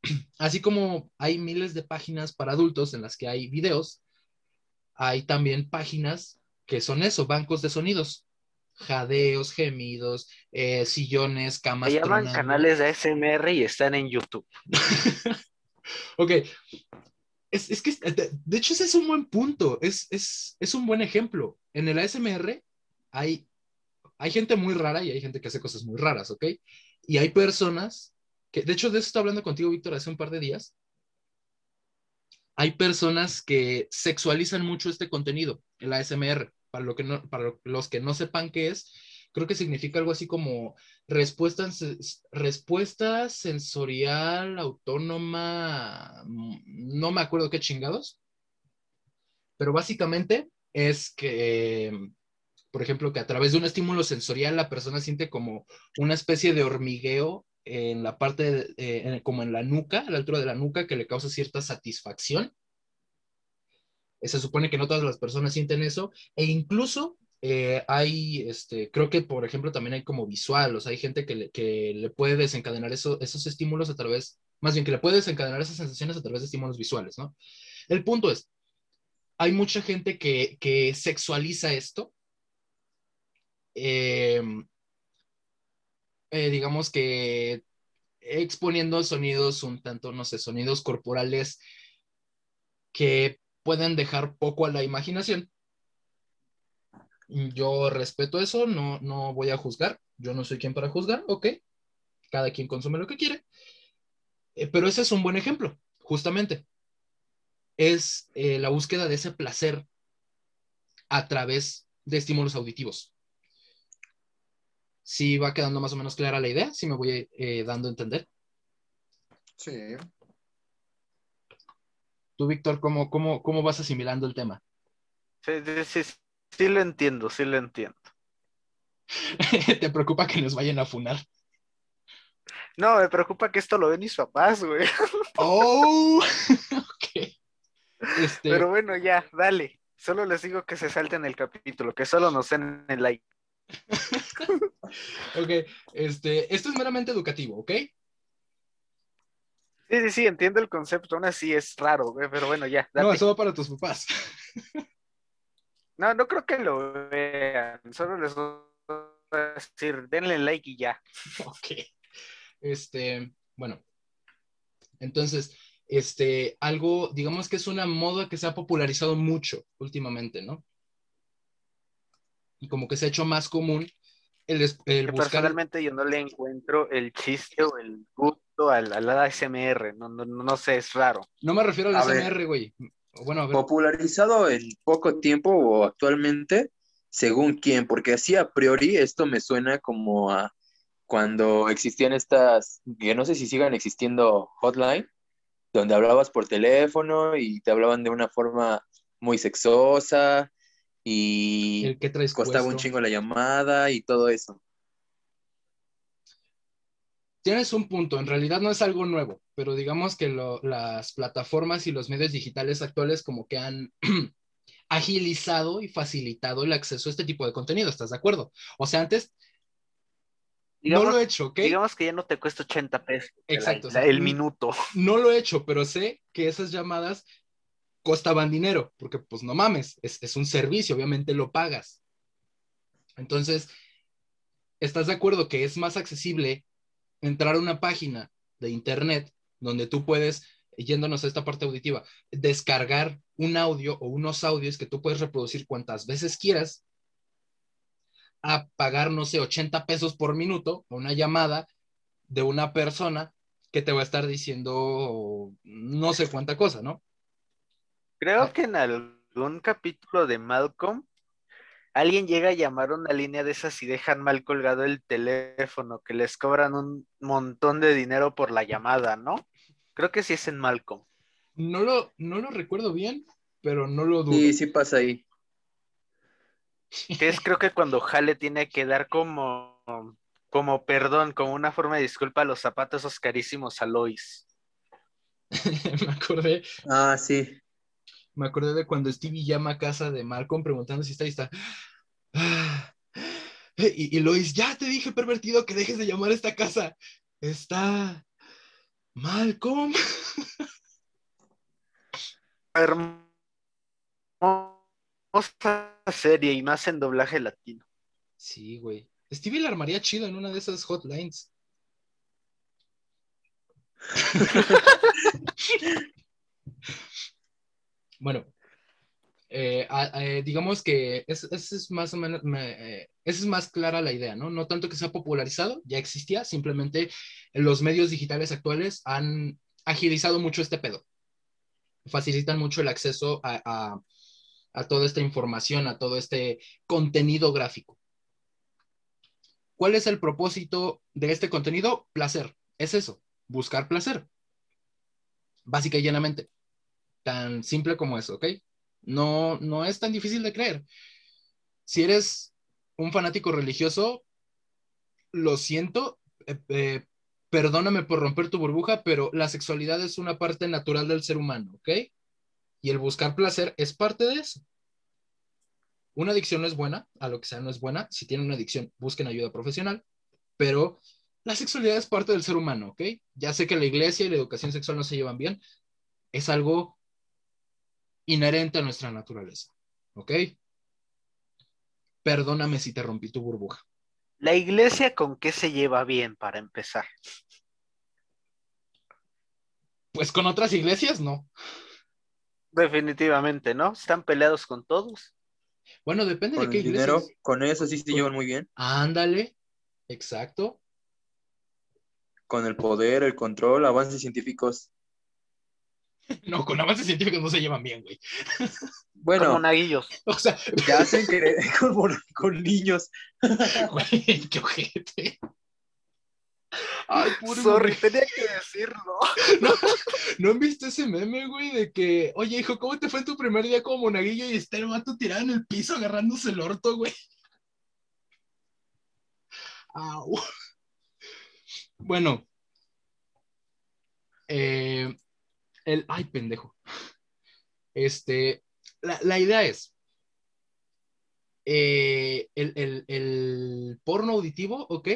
<clears throat> Así como hay miles de páginas para adultos en las que hay videos, hay también páginas que son eso, bancos de sonidos jadeos, gemidos, eh, sillones, camas. Se llaman canales de ASMR y están en YouTube. <laughs> ok. Es, que, de, hecho, ese es un buen punto, es, es, un buen ejemplo. En el ASMR hay, hay gente muy rara y hay gente que hace cosas muy raras, ¿ok? Y hay personas que, de hecho, de eso estaba hablando contigo, Víctor, hace un par de días. Hay personas que sexualizan mucho este contenido, el ASMR para, lo que no, para los que no sepan qué es, creo que significa algo así como respuesta, respuesta sensorial autónoma, mm, no me acuerdo qué chingados, pero básicamente es que, por ejemplo, que a través de un estímulo sensorial la persona siente como una especie de hormigueo en la parte, eh, como en la nuca, a la altura de la nuca, que le causa cierta satisfacción se supone que no todas las personas sienten eso, e incluso eh, hay, este, creo que por ejemplo también hay como visual, o sea, hay gente que le, que le puede desencadenar eso, esos estímulos a través, más bien que le puede desencadenar esas sensaciones a través de estímulos visuales, ¿no? El punto es, hay mucha gente que, que sexualiza esto, em, eh, digamos que exponiendo sonidos un tanto, no sé, sonidos corporales que pueden dejar poco a la imaginación. Yo respeto eso, no, no voy a juzgar, yo no soy quien para juzgar, ok, cada quien consume lo que quiere, eh, pero ese es un buen ejemplo, justamente. Es eh, la búsqueda de ese placer a través de estímulos auditivos. Si va quedando más o menos clara la idea, si me voy eh, dando a entender. Sí, Tú, Víctor, ¿cómo, cómo, cómo vas asimilando el tema? Sí, sí, sí, lo entiendo, sí lo entiendo. <laughs> ¿Te preocupa que nos vayan a funar? No, me preocupa que esto lo ven mis papás, güey. <laughs> Oh, ok. Este Pero bueno, ya, dale. Solo les digo que se salten el capítulo, que solo nos den el like. Ok, este, esto es meramente educativo, ¿ok? Sí, sí, sí, entiendo el concepto, aún así es raro, pero bueno, ya. No, eso va para tus papás. <laughs> No, no creo que lo vean, solo les voy a decir, denle like y ya. <laughs> Ok. Este, bueno, entonces, este, algo, digamos que es una moda que se ha popularizado mucho últimamente, ¿no? Y como que se ha hecho más común el, el buscar... Personalmente yo no le encuentro el chiste o el gusto al, al ASMR, no, no, no sé, es raro. No me refiero al A. ASMR, güey. Bueno, a ver. Popularizado en poco tiempo o actualmente, según quién, porque así a priori esto me suena como a cuando existían estas, que no sé si sigan existiendo hotline, donde hablabas por teléfono y te hablaban de una forma muy sexosa y el que traes costaba un chingo la llamada y todo eso. Tienes un punto, en realidad no es algo nuevo, pero digamos que lo- las plataformas y los medios digitales actuales como que han <clears throat> agilizado y facilitado el acceso a este tipo de contenido, ¿estás de acuerdo? O sea, antes Digamos, no lo he hecho, ¿ok? digamos que ya no te cuesta 80 pesos Exacto, o la- sea, el minuto. No lo he hecho, pero sé que esas llamadas costaban dinero, porque pues no mames, es, es un servicio, obviamente lo pagas. Entonces, ¿estás de acuerdo que es más accesible entrar a una página de internet donde tú puedes, yéndonos a esta parte auditiva, descargar un audio o unos audios que tú puedes reproducir cuantas veces quieras, a pagar, no sé, 80 pesos por minuto una llamada de una persona que te va a estar diciendo no sé cuánta cosa, ¿no? Creo Ah. que en algún capítulo de Malcolm, alguien llega a llamar a una línea de esas y dejan mal colgado el teléfono, que les cobran un montón de dinero por la llamada, ¿no? Creo que sí es en Malcolm. No lo, no lo recuerdo bien, pero no lo dudo. Sí, sí pasa ahí. Que es creo que cuando Jale tiene que dar como, como perdón, como una forma de disculpa a los zapatos esos carísimos a Lois. <laughs> me acordé, Ah, sí. Me acordé de cuando Stevie llama a casa de Malcolm preguntando si está ahí, está. Y, y Lois, ya te dije, pervertido, que dejes de llamar a esta casa. Está Malcolm. <laughs> Hermosa serie y más en doblaje latino. Sí, güey. Stevie la armaría chido en una de esas hotlines. <laughs> bueno, eh, eh, digamos que es, esa es más o menos, me- eh, es más clara la idea, ¿no? No tanto que sea popularizado, ya existía, simplemente los medios digitales actuales han agilizado mucho este pedo. Facilitan mucho el acceso a, a- a toda esta información, a todo este contenido gráfico. ¿Cuál es el propósito de este contenido? Placer. Es eso, buscar placer. Básica y llanamente. Tan simple como eso, ¿ok? No, no es tan difícil de creer. Si eres un fanático religioso, lo siento, eh, eh, perdóname por romper tu burbuja, pero la sexualidad es una parte natural del ser humano, ¿ok? Y el buscar placer es parte de eso. Una adicción no es buena, a lo que sea no es buena. Si tienen una adicción, busquen ayuda profesional, pero la sexualidad es parte del ser humano, ¿ok? Ya sé que la iglesia y la educación sexual no se llevan bien, es algo inherente a nuestra naturaleza, ¿ok? Perdóname si te rompí tu burbuja. La iglesia con qué se lleva bien para empezar. Pues con otras iglesias no. Definitivamente, ¿no? Están peleados con todos. Bueno, depende Con de qué el iglesia. dinero, con eso sí se llevan muy bien. Ándale, exacto. Con el poder, el control, avances científicos. <laughs> No, con avances científicos no se llevan bien, güey. <laughs> Bueno, Como naguillos. <laughs> O sea, te hacen creer con, con niños. güey, qué ojete. Ay, pobre Sorry, tenía que decirlo. ¿No, ¿No han visto ese meme, güey? De que, oye, hijo, ¿cómo te fue en tu primer día como monaguillo? Y está el vato tirado en el piso agarrándose el orto, güey. Au. Bueno. Eh, el, ay, pendejo. Este, la, la idea es, eh, el, el, el porno auditivo, ¿ok?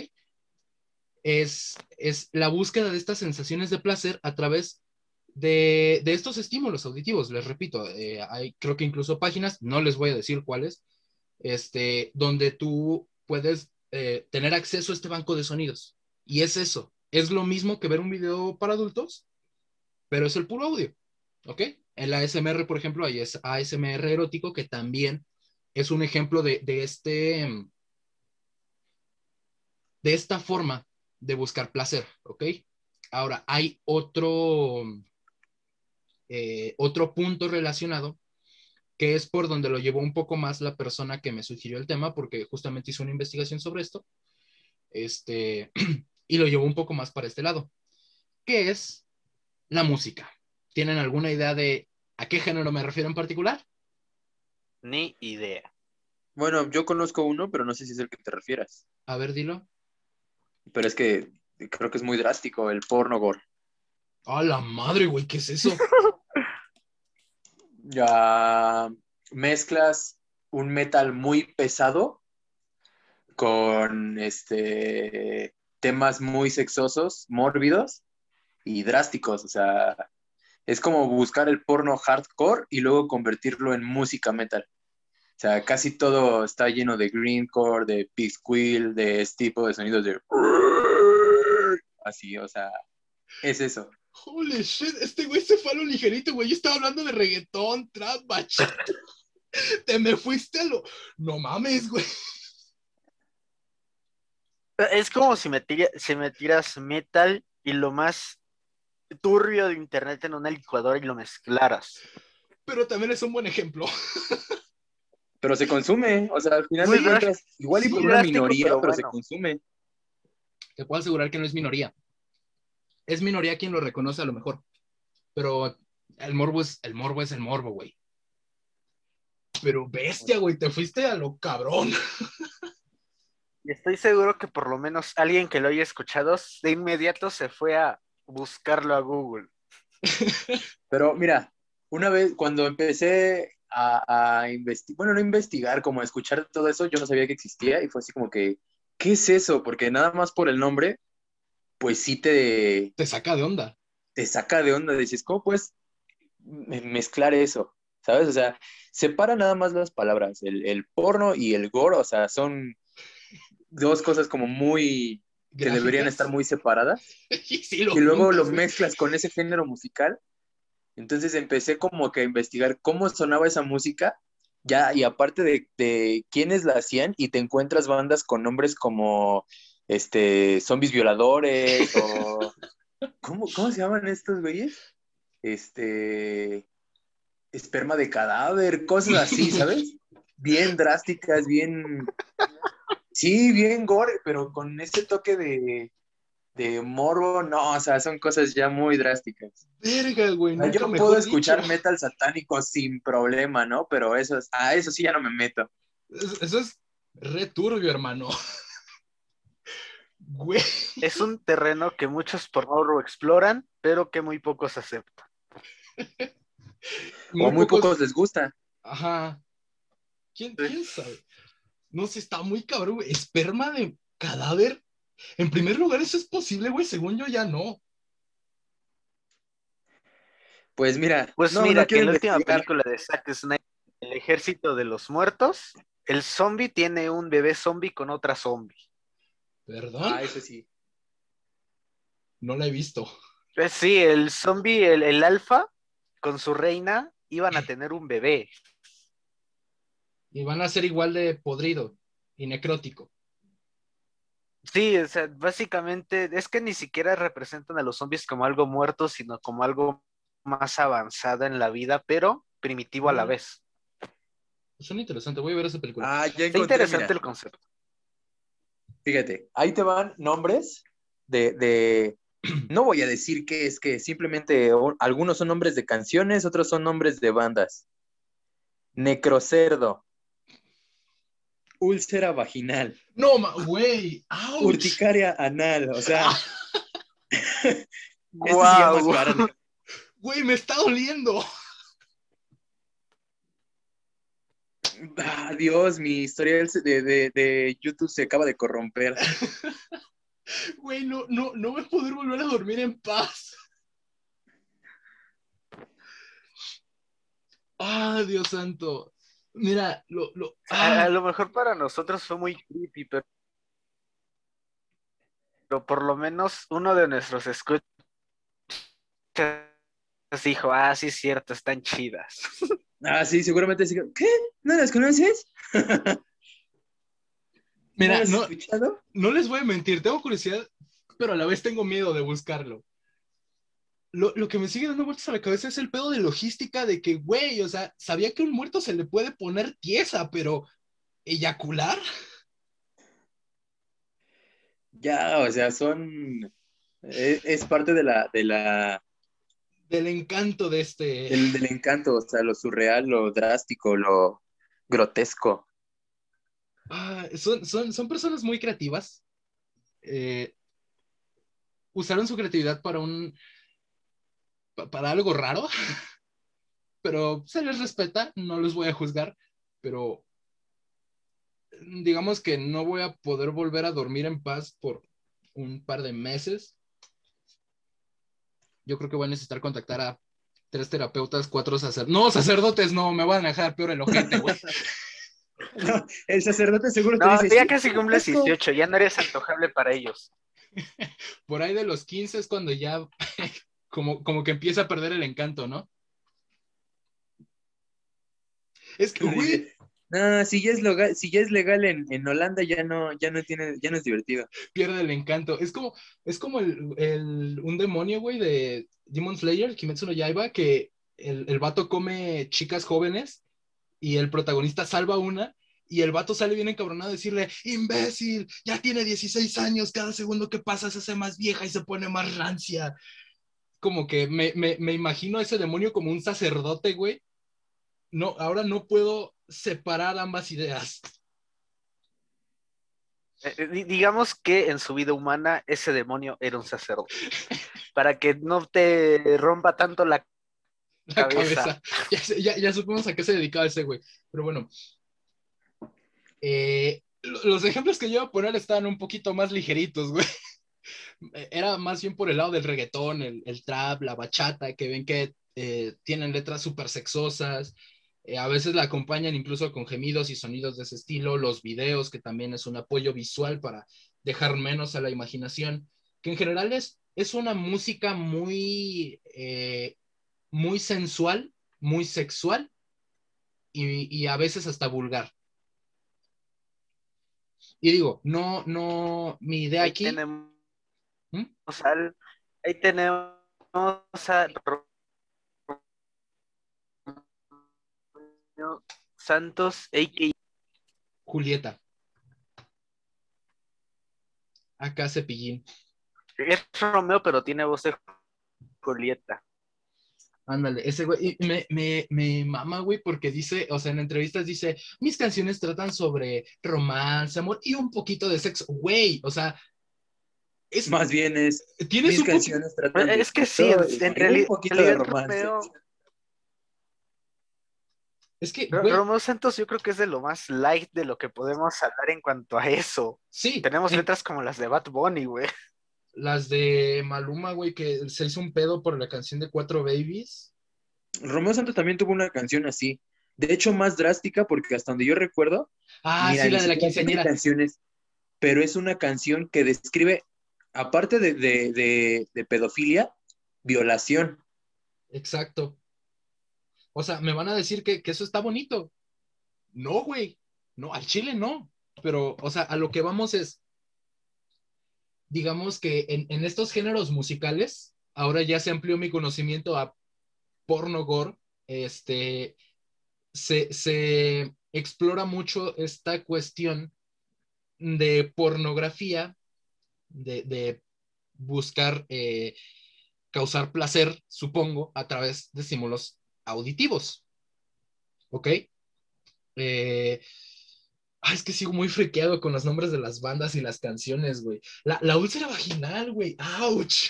Es, es la búsqueda de estas sensaciones de placer a través de, de estos estímulos auditivos. Les repito, eh, hay creo que incluso páginas, no les voy a decir cuáles, este, donde tú puedes eh, tener acceso a este banco de sonidos. Y es eso, es lo mismo que ver un video para adultos, pero es el puro audio, ¿ok? El ASMR, por ejemplo, hay es ASMR erótico que también es un ejemplo de, de este, de esta forma de buscar placer, ¿ok? Ahora, hay otro, eh, otro punto relacionado que es por donde lo llevó un poco más la persona que me sugirió el tema, porque justamente hizo una investigación sobre esto, este, <clears throat> y lo llevó un poco más para este lado, que es la música. ¿Tienen alguna idea de a qué género me refiero en particular? Ni idea. Bueno, yo conozco uno, pero no sé si es el que te refieras. A ver, dilo. Pero es que creo que es muy drástico, el porno gore. ¡A la madre, güey! ¿Qué es eso? <laughs> Ya mezclas un metal muy pesado con este temas muy sexosos, mórbidos y drásticos. O sea, es como buscar el porno hardcore y luego convertirlo en música metal. O sea, casi todo está lleno de greencore, de squeal, de este tipo de sonidos de así, o sea, es eso. Holy shit, este güey se fue a lo ligerito, güey. Yo estaba hablando de reggaetón, trap, bachata. <laughs> Te me fuiste a lo. No mames, güey. Es como si me, tira- si me tiras metal y lo más turbio de internet en una licuadora y lo mezclaras. Pero también es un buen ejemplo. <laughs> Pero se consume, o sea, al final Muy cuentas, igual y sí, por una minoría, pero pero, se consume. Te puedo asegurar que no es minoría. Es minoría quien lo reconoce a lo mejor. Pero el morbo es el morbo, es el morbo, güey. Pero bestia, güey, te fuiste a lo cabrón. Y estoy seguro que por lo menos alguien que lo haya escuchado de inmediato se fue a buscarlo a Google. <laughs> Pero mira, una vez cuando empecé a, investigar, bueno, no investigar, como a escuchar todo eso, yo no sabía que existía y fue así como que, ¿qué es eso? Porque nada más por el nombre, pues sí te, Te saca de onda. te saca de onda. Dices, ¿cómo puedes me- mezclar eso? ¿Sabes? O sea, separa nada más las palabras, el, el porno y el gore, o sea, son dos cosas como muy, que deberían estar muy separadas. <laughs> y sí, lo y luego juntas, lo güey. mezclas con ese género musical. Entonces empecé como que a investigar cómo sonaba esa música, ya, y aparte de, de quiénes la hacían, y te encuentras bandas con nombres como este, zombies violadores, o <laughs> ¿cómo, cómo se llaman estos güeyes? Este, esperma de cadáver, cosas así, ¿sabes? <laughs> Bien drásticas, bien, sí, bien gore, pero con ese toque de, de morbo, no, o sea, son cosas ya muy drásticas. Verga, güey. O nunca yo mejor puedo escuchar dicho. metal satánico sin problema, ¿no? Pero eso es, a eso sí ya no me meto. Eso es re turbio, hermano. <laughs> Güey. Es un terreno que muchos por morbo exploran, pero que muy pocos aceptan. <laughs> o a muy pocos les gusta. Ajá. ¿Quién, quién sabe? No sé, está muy cabrón, güey. Esperma de cadáver. En primer lugar, eso es posible, güey. Según yo, ya no. Pues mira, Pues no, mira, no que en la última película de Zack Snyder, El Ejército de los Muertos, el zombie tiene un bebé zombie con otra zombie. ¿Perdón? Ah, eso sí. No la he visto. Eh, Sí, el zombie, el, el alfa, con su reina, iban a tener un bebé. Y van a ser igual de podrido y necrótico. Sí, o sea, básicamente es que ni siquiera representan a los zombies como algo muerto, sino como algo más avanzado en la vida, pero primitivo a la vez. Suena interesante. Voy a ver esa película. Ah, ya Está encontré, interesante mira. el concepto. Fíjate, ahí te van nombres de, de- <clears throat> no voy a decir que es que simplemente algunos son nombres de canciones, otros son nombres de bandas. Necrocerdo. Úlcera vaginal. No, güey. Urticaria anal. O sea, <laughs> este se ¡Guau! llama carne. Güey, me está doliendo. Ah, Dios, mi historial se- de, de- de YouTube se acaba de corromper. <laughs> Güey, no, no, no voy a poder volver a dormir en paz. Ah, Dios santo. Mira, lo, lo, A, ah, a lo mejor para nosotros fue muy creepy, pero, pero por lo menos uno de nuestros escuchas dijo, ah, sí es cierto, están chidas. <laughs> Ah, sí, seguramente sí. ¿Qué? ¿No las conoces? Mira, has no, escuchado? no les voy a mentir, tengo curiosidad, pero a la vez tengo miedo de buscarlo. Lo, lo que me sigue dando vueltas a la cabeza es el pedo de logística de que, güey, o sea, sabía que a un muerto se le puede poner tiesa, pero eyacular. Ya, o sea, son. Es, es parte de la, de la, Del encanto de este. del, del encanto, o sea, lo surreal, lo drástico, lo grotesco. Ah, son, son, son personas muy creativas. Eh, usaron su creatividad para un. Pa- para algo raro. <laughs> Pero se les respeta, no los voy a juzgar. Pero. Digamos que no voy a poder volver a dormir en paz por un par de meses. Yo creo que voy a necesitar contactar a tres terapeutas, cuatro sacerdotes. No, sacerdotes, no, me van a dejar peor el ojete, güey. <laughs> No, el sacerdote seguro te No, dice. ya "Sí, casi cumples supuesto". 18, ya no eres antojable para ellos. por ahí de los 15 es cuando ya como, como que empieza a perder el encanto, ¿no? Es que, güey, No, si ya es legal, si ya es legal en, en Holanda, ya no, ya no tiene, ya no es divertido. pierde el encanto. Es como, es como el, el- un demonio, güey, de Demon Slayer, Kimetsu no Yaiba, que el, el vato come chicas jóvenes y el protagonista salva una y el vato sale bien encabronado a decirle, imbécil, ya tiene 16 años, cada segundo que pasa se hace más vieja y se pone más rancia. Como que me, me, me imagino a ese demonio como un sacerdote, güey. No, ahora no puedo separar ambas ideas. Eh, eh, di- digamos que en su vida humana ese demonio era un sacerdote. Para que no te rompa tanto la la Cabeza. cabeza. Ya, ya, ya supimos a qué se dedicaba ese güey. Pero bueno. Eh, lo- los ejemplos que yo iba a poner estaban un poquito más ligeritos, güey. Era más bien por el lado del reggaetón, el, el trap, la bachata, que ven que eh, tienen letras súper sexosas. Eh, a veces la acompañan incluso con gemidos y sonidos de ese estilo. Los videos, que también es un apoyo visual para dejar menos a la imaginación. Que en general es, es una música muy eh, muy sensual, muy sexual y, y a veces hasta vulgar. Y digo, no, no, mi idea Ahí aquí, tenemos ¿Mm? ahí tenemos a Santos, a.k.a. Julieta. Acá Cepillín. es Romeo, pero tiene voz de Julieta. Ándale, ese güey, y me, me, me mama, güey, porque dice, o sea, en entrevistas dice, mis canciones tratan sobre romance, amor y un poquito de sexo. Güey, o sea, es, Más bien es tiene mis su poqui- canciones Es que sí, sexo en, en un poquito realidad de romance. Romeo, Es que, güey, Romeo Santos yo creo que es de lo más light de lo que podemos hablar en cuanto a eso. sí, Tenemos en- letras como las de Bad Bunny, güey. las de Maluma, güey, que se hizo un pedo por la canción de Cuatro Babies. Romeo Santos también tuvo una canción así. De hecho, más drástica, porque hasta donde yo recuerdo, Ah, mira, sí, la de la quinceañera. canciones, pero es una canción que describe, aparte de, de- de- pedofilia, violación. Exacto. O sea, me van a decir que, que eso está bonito. No, güey. No, al chile no. Pero, o sea, a lo que vamos es, digamos que en, en estos géneros musicales, ahora ya se amplió mi conocimiento a porno gore, este, se, se explora mucho esta cuestión de pornografía, de, buscar eh, causar placer, supongo, a través de estímulos auditivos. ¿Ok? Eh, ah, es que sigo muy friqueado con los nombres de las bandas y las canciones, güey. La, la úlcera vaginal, güey. ¡Auch!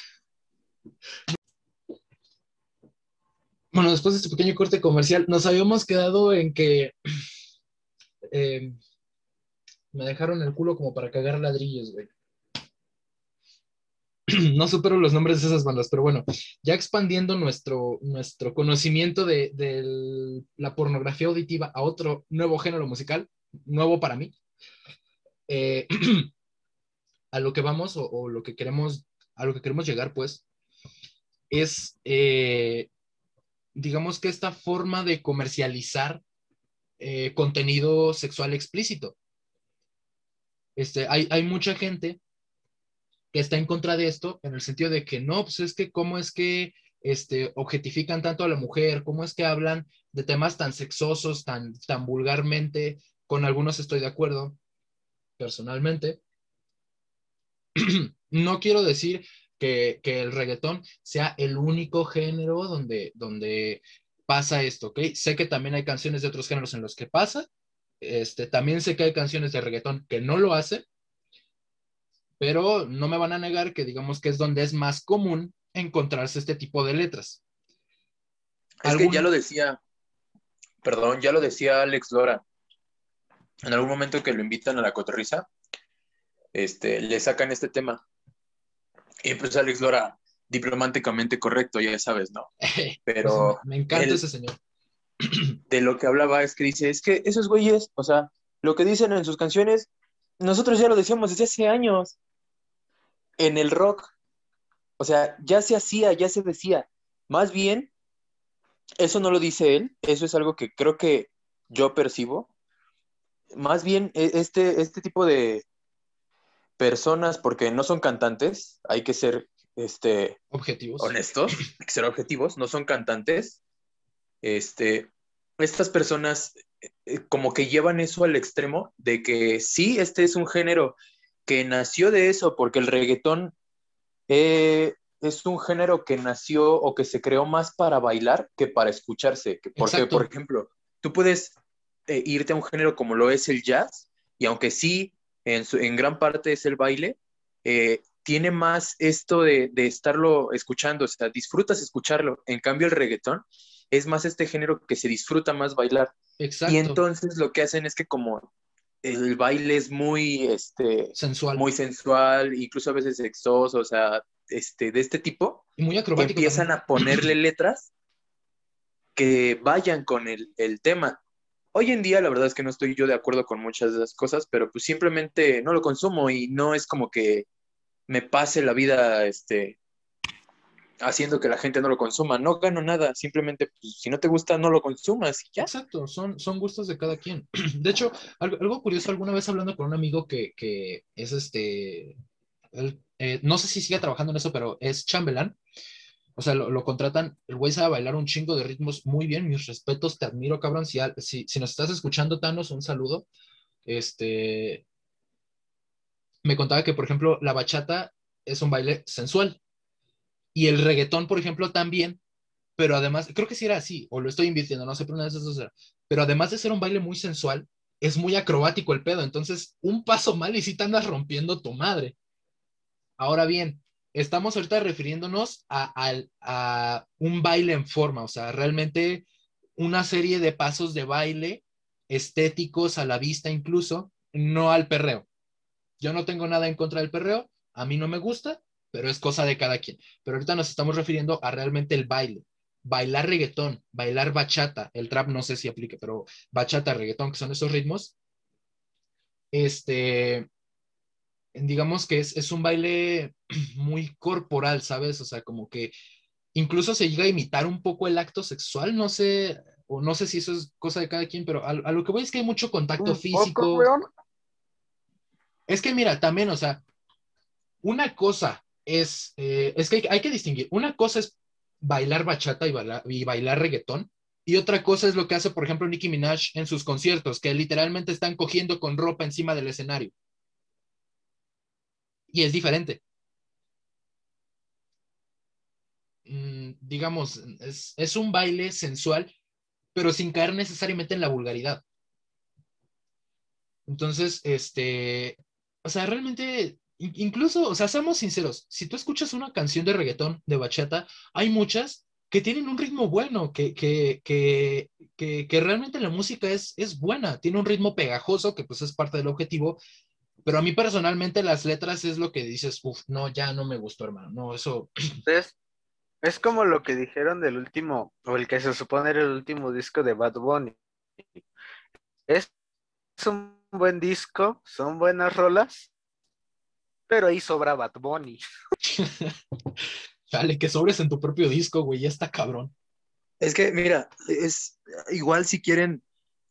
Bueno, después de este pequeño corte comercial, nos habíamos quedado en que eh, <clears throat> me dejaron el culo como para cagar ladrillos, güey. <clears throat> No supero los nombres de esas bandas, pero bueno, ya expandiendo nuestro, nuestro conocimiento de, de la pornografía auditiva a otro nuevo género musical, nuevo para mí, eh, <clears throat> a lo que vamos o, lo que queremos, a lo que queremos llegar, pues, es, eh, digamos que esta forma de comercializar eh, contenido sexual explícito. Este, hay, hay mucha gente que está en contra de esto en el sentido de que no, pues es que cómo es que este, objetifican tanto a la mujer, cómo es que hablan de temas tan sexosos, tan, tan vulgarmente, con algunos estoy de acuerdo, personalmente. <clears throat> no quiero decir que, que, el reggaetón sea el único género donde, donde pasa esto, ¿ok? Sé que también hay canciones de otros géneros en los que pasa, este, también sé que hay canciones de reggaetón que no lo hacen, pero no me van a negar que digamos que es donde es más común encontrarse este tipo de letras. Es que ya lo decía, perdón, ya lo decía Alex Lora. En algún momento que lo invitan a la cotorriza, este, le sacan este tema. Y pues Alex Lora, diplomáticamente correcto, ya sabes, ¿no? <laughs> Pero... me encanta ese señor. <clears throat> De lo que hablaba es que dice, es que esos güeyes, o sea, lo que dicen en sus canciones, nosotros ya lo decíamos desde hace años en el rock. O sea, ya se hacía, ya se decía. Más bien, eso no lo dice él, eso es algo que creo que yo percibo. Más bien, e, este, este tipo de personas, porque no son cantantes, hay que ser este, objetivos. honestos, <laughs> hay que ser objetivos, no son cantantes. Este, estas personas eh, como que llevan eso al extremo de que sí, este es un género que nació de eso, porque el reggaetón eh, es un género que nació o que se creó más para bailar que para escucharse. Porque, por ejemplo, tú puedes eh, irte a un género como lo es el jazz, y aunque sí, en, en gran parte es el baile, eh, tiene más esto de, de, estarlo escuchando, o sea, disfrutas escucharlo. En cambio, el reggaetón es más este género que se disfruta más bailar. Exacto. Y entonces lo que hacen es que como el baile es muy, este, sensual. muy sensual, incluso a veces sexoso, o sea, este, de este tipo. Y muy acrobático. Empiezan también. a ponerle letras que vayan con el, el, tema. Hoy en día, la verdad es que no estoy yo de acuerdo con muchas de las cosas, pero pues simplemente no lo consumo y no es como que me pase la vida, este, haciendo que la gente no lo consuma. No gano nada, simplemente pues, si no te gusta, no lo consumas ya. Exacto, son, son gustos de cada quien. <clears throat> De hecho, algo, algo curioso, alguna vez hablando con un amigo que, que es este, eh, no sé si sigue trabajando en eso, pero es chambelán. O sea, lo, lo, contratan, el güey sabe bailar un chingo de ritmos muy bien, mis respetos, te admiro, cabrón. Si, si, si nos estás escuchando, Thanos, un saludo. Este, me contaba que, por ejemplo, la bachata es un baile sensual, y el reggaetón, por ejemplo, también, pero además, creo que sí era así, o lo estoy invirtiendo, no sé, pero una de esas dos era. Pero además de ser un baile muy sensual, es muy acrobático el pedo, entonces un paso mal y sí te andas rompiendo tu madre. Ahora bien, estamos ahorita refiriéndonos a, a, a un baile en forma, o sea, realmente una serie de pasos de baile estéticos a la vista incluso, no al perreo. Yo no tengo nada en contra del perreo, a mí no me gusta, pero es cosa de cada quien. Pero ahorita nos estamos refiriendo a realmente el baile. Bailar reggaetón, bailar bachata, el trap no sé si aplique, pero bachata, reggaetón, que son esos ritmos, este, digamos que es, es un baile <clears throat> muy corporal, ¿sabes? O sea, como que incluso se llega a imitar un poco el acto sexual, no sé, o no sé si eso es cosa de cada quien, pero a, a lo que voy es que hay mucho contacto físico. Es que mira, también, o sea, una cosa es, eh, es que hay, que distinguir. Una cosa es bailar bachata y bailar, y bailar, reggaetón. Y otra cosa es lo que hace, por ejemplo, Nicki Minaj en sus conciertos, que literalmente están cogiendo con ropa encima del escenario. Y es diferente. Mm, digamos, es, es un baile sensual, pero sin caer necesariamente en la vulgaridad. Entonces, este, o sea, realmente Incluso, o sea, seamos sinceros, si tú escuchas una canción de reggaetón, de bachata, hay muchas que tienen un ritmo bueno, que, que, que, que, realmente la música es, es buena, tiene un ritmo pegajoso, que pues es parte del objetivo, pero a mí personalmente las letras es lo que dices, uff, no, ya no me gustó, hermano, no, eso... <clears throat> Es, es como lo que dijeron del último, o el que se supone era el último disco de Bad Bunny. Es, es un buen disco, son buenas rolas, pero ahí sobra Bad Bunny. <laughs> Dale, que sobres en tu propio disco, güey, ya está cabrón. Es que, mira, es igual si quieren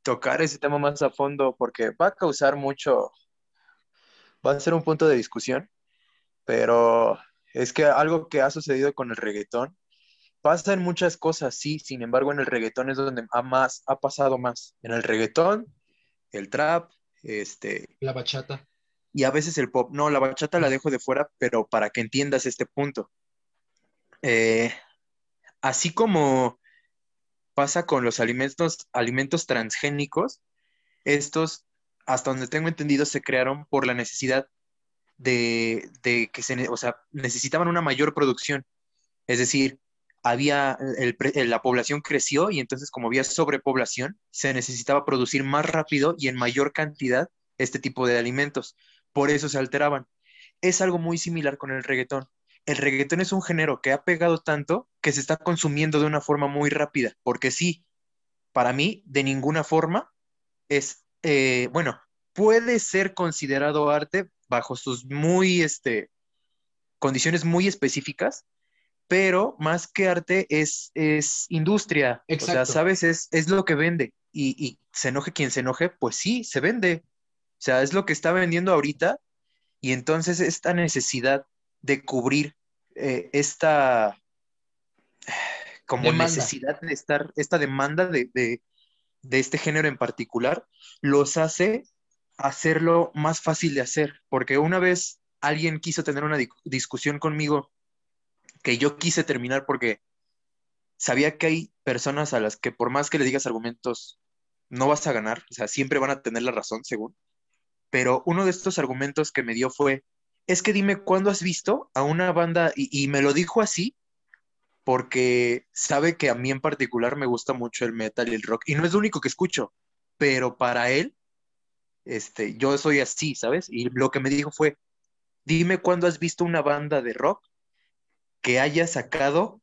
tocar ese tema más a fondo porque va a causar mucho, va a ser un punto de discusión, pero es que algo que ha sucedido con el reggaetón pasa en muchas cosas, sí, sin embargo en el reggaetón es donde ha, más, ha pasado más. En el reggaetón, el trap, este... La bachata. Y a veces el pop. No, la bachata la dejo de fuera, pero para que entiendas este punto. Eh, así como pasa con los alimentos, alimentos transgénicos, estos, hasta donde tengo entendido, se crearon por la necesidad de, de que se, o sea, necesitaban una mayor producción. Es decir, había, la población creció y entonces como había sobrepoblación, se necesitaba producir más rápido y en mayor cantidad este tipo de alimentos. Por eso se alteraban. Es algo muy similar con el reggaetón. El reggaetón es un género que ha pegado tanto que se está consumiendo de una forma muy rápida, porque sí, para mí, de ninguna forma es, eh, bueno, puede ser considerado arte bajo sus muy, este, condiciones muy específicas, pero más que arte es, es industria. O sea, ¿sabes? Es, es lo que vende. Y, y, se enoje quien se enoje, pues sí, se vende. O sea, es lo que está vendiendo ahorita. Y entonces esta necesidad de cubrir eh, esta <sighs> como necesidad de estar, esta demanda de, de, de este género en particular, los hace hacerlo más fácil de hacer. Porque una vez alguien quiso tener una discusión conmigo que yo quise terminar porque sabía que hay personas a las que por más que le digas argumentos, no vas a ganar, o sea, siempre van a tener la razón, según. Pero uno de estos argumentos que me dio fue, es que dime cuándo has visto a una banda, y, me lo dijo así, porque sabe que a mí en particular me gusta mucho el metal y el rock, y no es lo único que escucho, pero para él, este, yo soy así, ¿sabes? Y lo que me dijo fue, dime cuándo has visto una banda de rock que haya sacado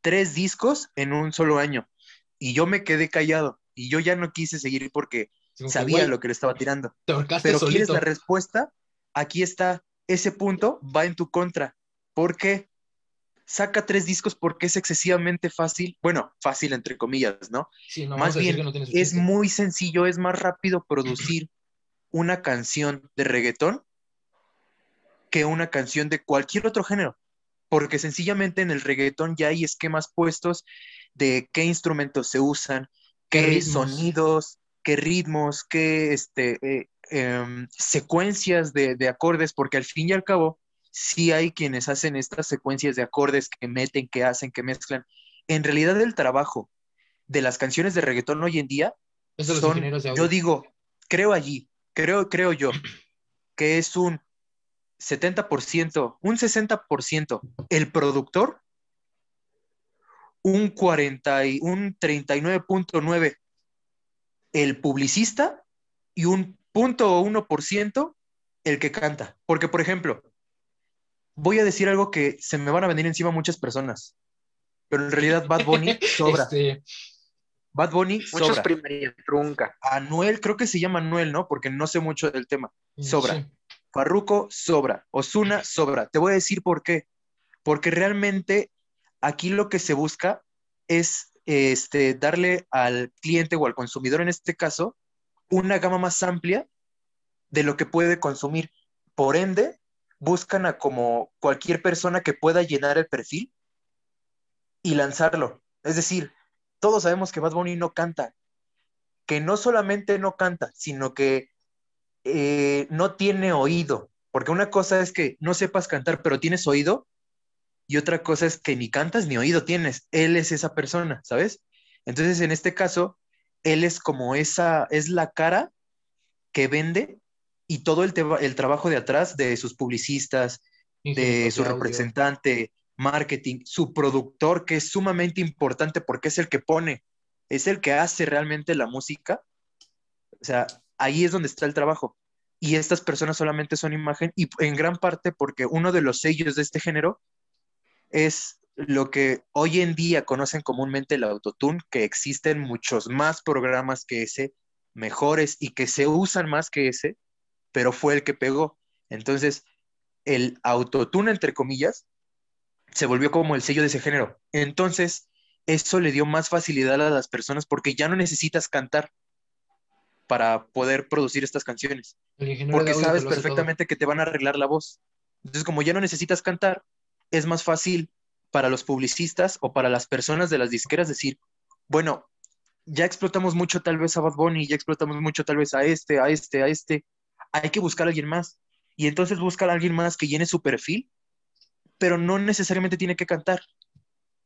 tres discos en un solo año. Y yo me quedé callado y yo ya no quise seguir porque sabía lo que le estaba tirando. Pero ¿quieres la respuesta? Aquí está. Ese punto va en tu contra. porque Saca tres discos porque es excesivamente fácil. Bueno, fácil entre comillas, ¿no? más bien, es muy sencillo, es más rápido producir una canción de reggaetón que una canción de cualquier otro género porque sencillamente en el reggaetón ya hay esquemas puestos de qué instrumentos se usan, qué, sonidos, qué ritmos, qué este, eh, em, secuencias de, de, acordes, porque al fin y al cabo sí hay quienes hacen estas secuencias de acordes que meten, que hacen, que mezclan. En realidad el trabajo de las canciones de reggaetón hoy en día son, yo digo, creo allí, creo, creo yo, <clears throat> que es un 70%, un 60% el productor, un 40 y un 39.9 el publicista y un punto ciento el que canta. Porque, por ejemplo, voy a decir algo que se me van a venir encima muchas personas, pero en realidad Bad Bunny <laughs> sobra. Este, Bad Bunny sobra. trunca. Anuel, creo que se llama Anuel, ¿no? Porque no sé mucho del tema. Sobra. Farruco sobra, Osuna sobra. Te voy a decir por qué. Porque realmente aquí lo que se busca es este, darle al cliente o al consumidor en este caso una gama más amplia de lo que puede consumir. Por ende, buscan a como cualquier persona que pueda llenar el perfil y lanzarlo. Es decir, todos sabemos que Bad Bunny no canta, que no solamente no canta, sino que eh, no tiene oído, porque una cosa es que no sepas cantar, pero tienes oído, y otra cosa es que ni cantas ni oído tienes. Él es esa persona, ¿sabes? Entonces, en este caso, él es como esa, es la cara que vende y todo el, el trabajo de atrás de sus publicistas, de su representante, marketing, su productor, que es sumamente importante porque es el que pone, es el que hace realmente la música. O sea, ahí es donde está el trabajo. Y estas personas solamente son imagen y en gran parte porque uno de los sellos de este género es lo que hoy en día conocen comúnmente el autotune, que existen muchos más programas que ese, mejores y que se usan más que ese, pero fue el que pegó. Entonces, el autotune, entre comillas, se volvió como el sello de ese género. Entonces, eso le dio más facilidad a las personas porque ya no necesitas cantar, para poder producir estas canciones. Porque sabes todo. perfectamente que te van a arreglar la voz. Entonces, como ya no necesitas cantar, es más fácil para los publicistas o para las personas de las disqueras decir, bueno, ya explotamos mucho tal vez a Bad Bunny, ya explotamos mucho tal vez a este, a este, a este, hay que buscar a alguien más. Y entonces buscar a alguien más que llene su perfil, pero no necesariamente tiene que cantar.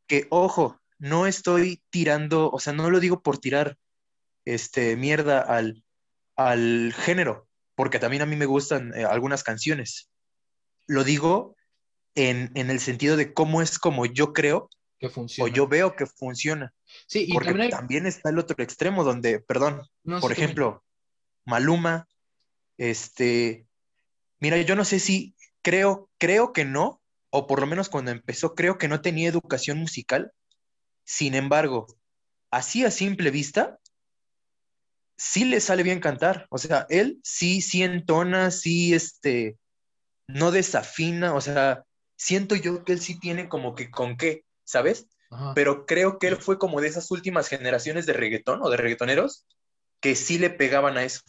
Que, ojo, no estoy tirando, o sea, no lo digo por tirar este, mierda al, al género, porque también a mí me gustan eh, algunas canciones. Lo digo en, en el sentido de cómo es como yo creo que o funciona. yo veo que funciona. sí, y Porque también hay- también está el otro extremo donde, perdón, no, por sí, también. ejemplo, Maluma, este, mira, yo no sé si creo, creo que no, o por lo menos cuando empezó, creo que no tenía educación musical. Sin embargo, así a simple vista, sí le sale bien cantar. O sea, él sí, sí entona, sí, este, no desafina. O sea, siento yo que él sí tiene como que con qué, ¿sabes? Ajá. pero creo que él fue como de esas últimas generaciones de reggaetón o de reggaetoneros que sí le pegaban a eso.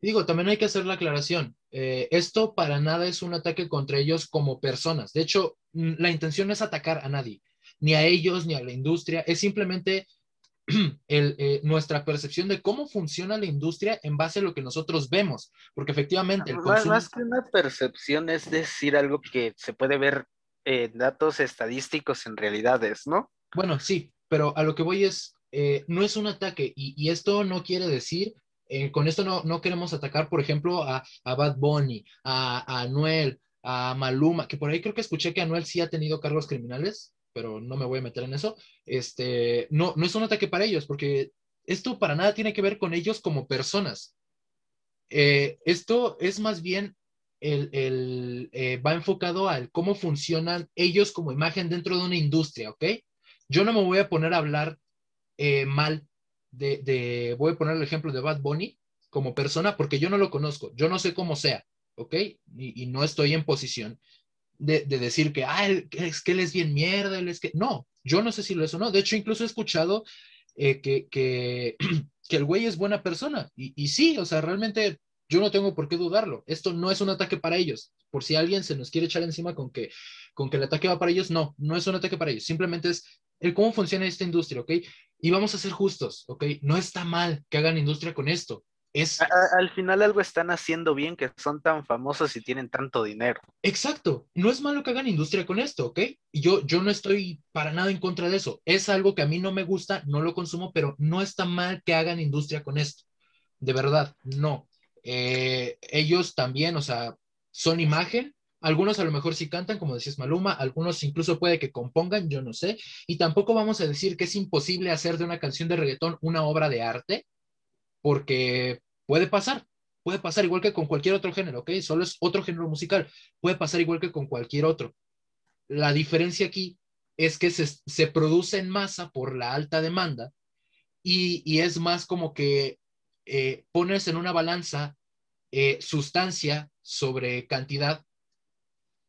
Digo, también hay que hacer la aclaración. Eh, esto para nada es un ataque contra ellos como personas. De hecho, la intención no es atacar a nadie, ni a ellos, ni a la industria. Es simplemente <clears throat> el, eh, nuestra percepción de cómo funciona la industria en base a lo que nosotros vemos. Porque efectivamente el Más, consumo... más que una percepción es decir algo que se puede ver en datos estadísticos en realidades, ¿no? Bueno, sí, pero a lo que voy es, eh, no es un ataque y, y esto no quiere decir, eh, con esto no, no queremos atacar, por ejemplo, a, a Bad Bunny, a, a Anuel, a Maluma, que por ahí creo que escuché que Anuel sí ha tenido cargos criminales, pero no me voy a meter en eso. Este, no, no es un ataque para ellos, porque esto para nada tiene que ver con ellos como personas. Eh, esto es más bien el, el, eh, va enfocado al cómo funcionan ellos como imagen dentro de una industria, ¿ok? Yo no me voy a poner a hablar eh, mal de, de, voy a poner el ejemplo de Bad Bunny como persona porque yo no lo conozco, yo no sé cómo sea, ¿ok? Y, y no estoy en posición de, de, decir que, ah, es que él es bien mierda, él es que, no, yo no sé si lo es o no, de hecho incluso he escuchado eh, que, que, <clears throat> que, el güey es buena persona y, y sí, o sea, realmente yo no tengo por qué dudarlo. Esto no es un ataque para ellos. Por si alguien se nos quiere echar encima con que, con que el ataque va para ellos, no, no es un ataque para ellos. Simplemente es el cómo funciona esta industria, ¿ok? Y vamos a ser justos, ¿ok? No está mal que hagan industria con esto. Es... A, al final algo están haciendo bien que son tan famosos y tienen tanto dinero. Exacto. No es malo que hagan industria con esto, ¿ok? Yo, yo no estoy para nada en contra de eso. Es algo que a mí no me gusta, no lo consumo, pero no está mal que hagan industria con esto. De verdad, no. Eh, ellos también, o sea, son imagen. Algunos a lo mejor sí cantan, como decías Maluma, algunos incluso puede que compongan, yo no sé. Y tampoco vamos a decir que es imposible hacer de una canción de reggaetón una obra de arte, porque puede pasar, puede pasar igual que con cualquier otro género, ¿ok? Solo es otro género musical, puede pasar igual que con cualquier otro. La diferencia aquí es que se, se produce en masa por la alta demanda y, y es más como que eh, pones en una balanza eh, sustancia sobre cantidad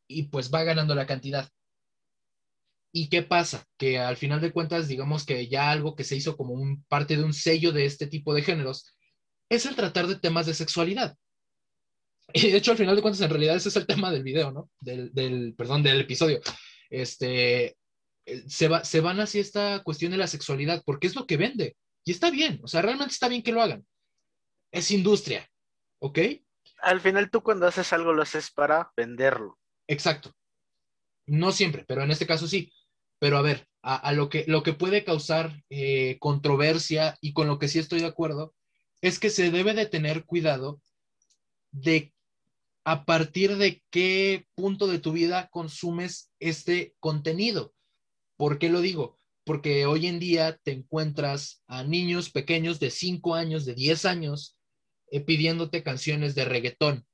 y pues va ganando la cantidad. ¿Y qué pasa? Que al final de cuentas, digamos que ya algo que se hizo como un, parte de un sello de este tipo de géneros es el tratar de temas de sexualidad. <laughs> Y de hecho, al final de cuentas, en realidad ese es el tema del video, ¿no? Del, del perdón, del episodio. Este, se, va, se van hacia esta cuestión de la sexualidad porque es lo que vende. Y está bien, o sea, realmente está bien que lo hagan. Es industria, ¿ok? Al final tú cuando haces algo lo haces para venderlo. Exacto. No siempre, pero en este caso sí. Pero a ver, a, lo, que, lo que puede causar eh, controversia y con lo que sí estoy de acuerdo es que se debe de tener cuidado de a partir de qué punto de tu vida consumes este contenido. ¿Por qué lo digo? Porque hoy en día te encuentras a niños pequeños de 5 años, de 10 años, eh, pidiéndote canciones de reggaetón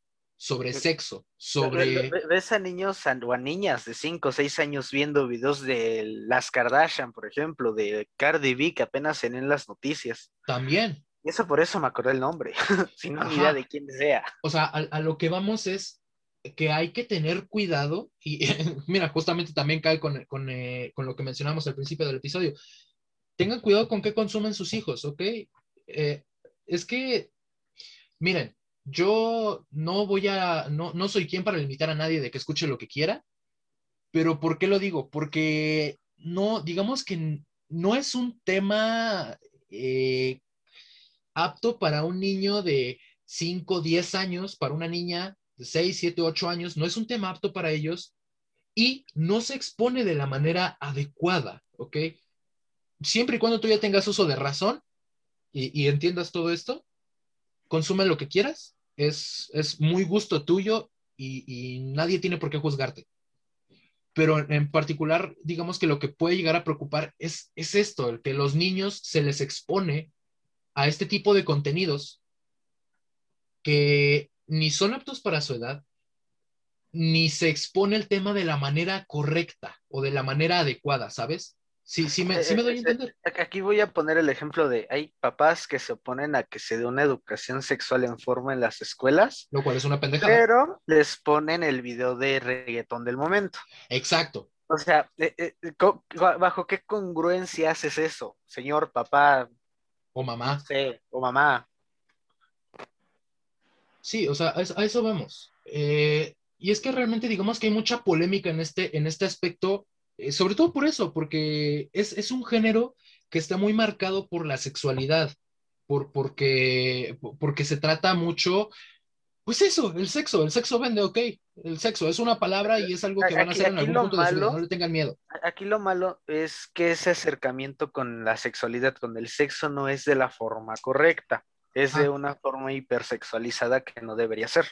sobre sexo, sobre... Ves a niños o a niñas de 5 o 6 años viendo videos de las Kardashian, por ejemplo, de Cardi B, que apenas en las noticias. También. Y eso por eso me acordé el nombre, <laughs> sin no idea de quién sea. O sea, a, a, lo que vamos es que hay que tener cuidado, y <laughs> mira, justamente también cae con, con, eh, con, lo que mencionamos al principio del episodio. Tengan cuidado con qué consumen sus hijos, ¿ok? Eh, es que, miren, yo no voy a, no, no soy quien para limitar a nadie de que escuche lo que quiera, pero ¿por qué lo digo? Porque no, digamos que no es un tema eh, apto para un niño de 5, 10 años, para una niña de 6, 7, 8 años, no es un tema apto para ellos y no se expone de la manera adecuada, ¿ok? Siempre y cuando tú ya tengas uso de razón y, entiendas todo esto, consume lo que quieras, es, es muy gusto tuyo y, nadie tiene por qué juzgarte pero en particular, digamos que lo que puede llegar a preocupar es, es esto, el que los niños se les expone a este tipo de contenidos que ni son aptos para su edad, ni se expone el tema de la manera correcta o de la manera adecuada, ¿sabes? Sí, sí me, sí me doy a entender. Aquí voy a poner el ejemplo de, hay papás que se oponen a que se dé una educación sexual en forma en las escuelas. Lo cual es una pendejada. Pero les ponen el video de reggaetón del momento. Exacto. O sea, eh, eh, ¿bajo qué congruencia haces eso, señor papá? O mamá. Sí, o mamá. Sí, o sea, a eso vamos. Eh, y es que realmente digamos que hay mucha polémica en este, en este aspecto eh, sobre todo por eso, porque es, un género que está muy marcado por la sexualidad, por, porque, porque se trata mucho, pues eso, el sexo, el sexo vende, ok, el sexo es una palabra y es algo que van a hacer en algún punto de su vida, no le tengan miedo. Aquí lo malo es que ese acercamiento con la sexualidad, con el sexo, no es de la forma correcta, es de una forma hipersexualizada que no debería ser.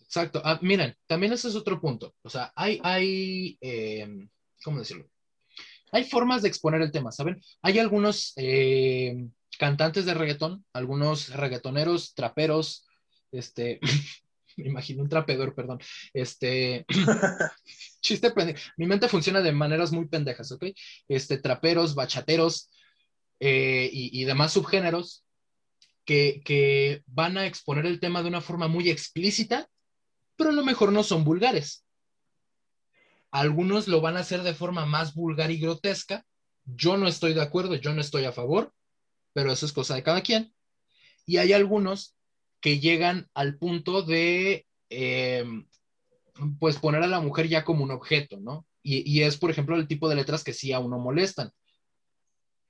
Exacto. Ah, miren, también ese es otro punto. O sea, hay, hay em, ¿cómo decirlo? Hay formas de exponer el tema, ¿saben? Hay algunos eh, cantantes de reggaetón, algunos reggaetoneros, traperos, este, <laughs> me imagino un trapedor, perdón, este, <laughs> chiste mi mente funciona de maneras muy pendejas, ¿ok? Este, traperos, bachateros eh, y, demás subgéneros que, que van a exponer el tema de una forma muy explícita, pero a lo mejor no son vulgares. Algunos lo van a hacer de forma más vulgar y grotesca. Yo no estoy de acuerdo, yo no estoy a favor, pero eso es cosa de cada quien. Y hay algunos que llegan al punto de, em, pues, poner a la mujer ya como un objeto, ¿no? Y, es, por ejemplo, el tipo de letras que sí a uno molestan.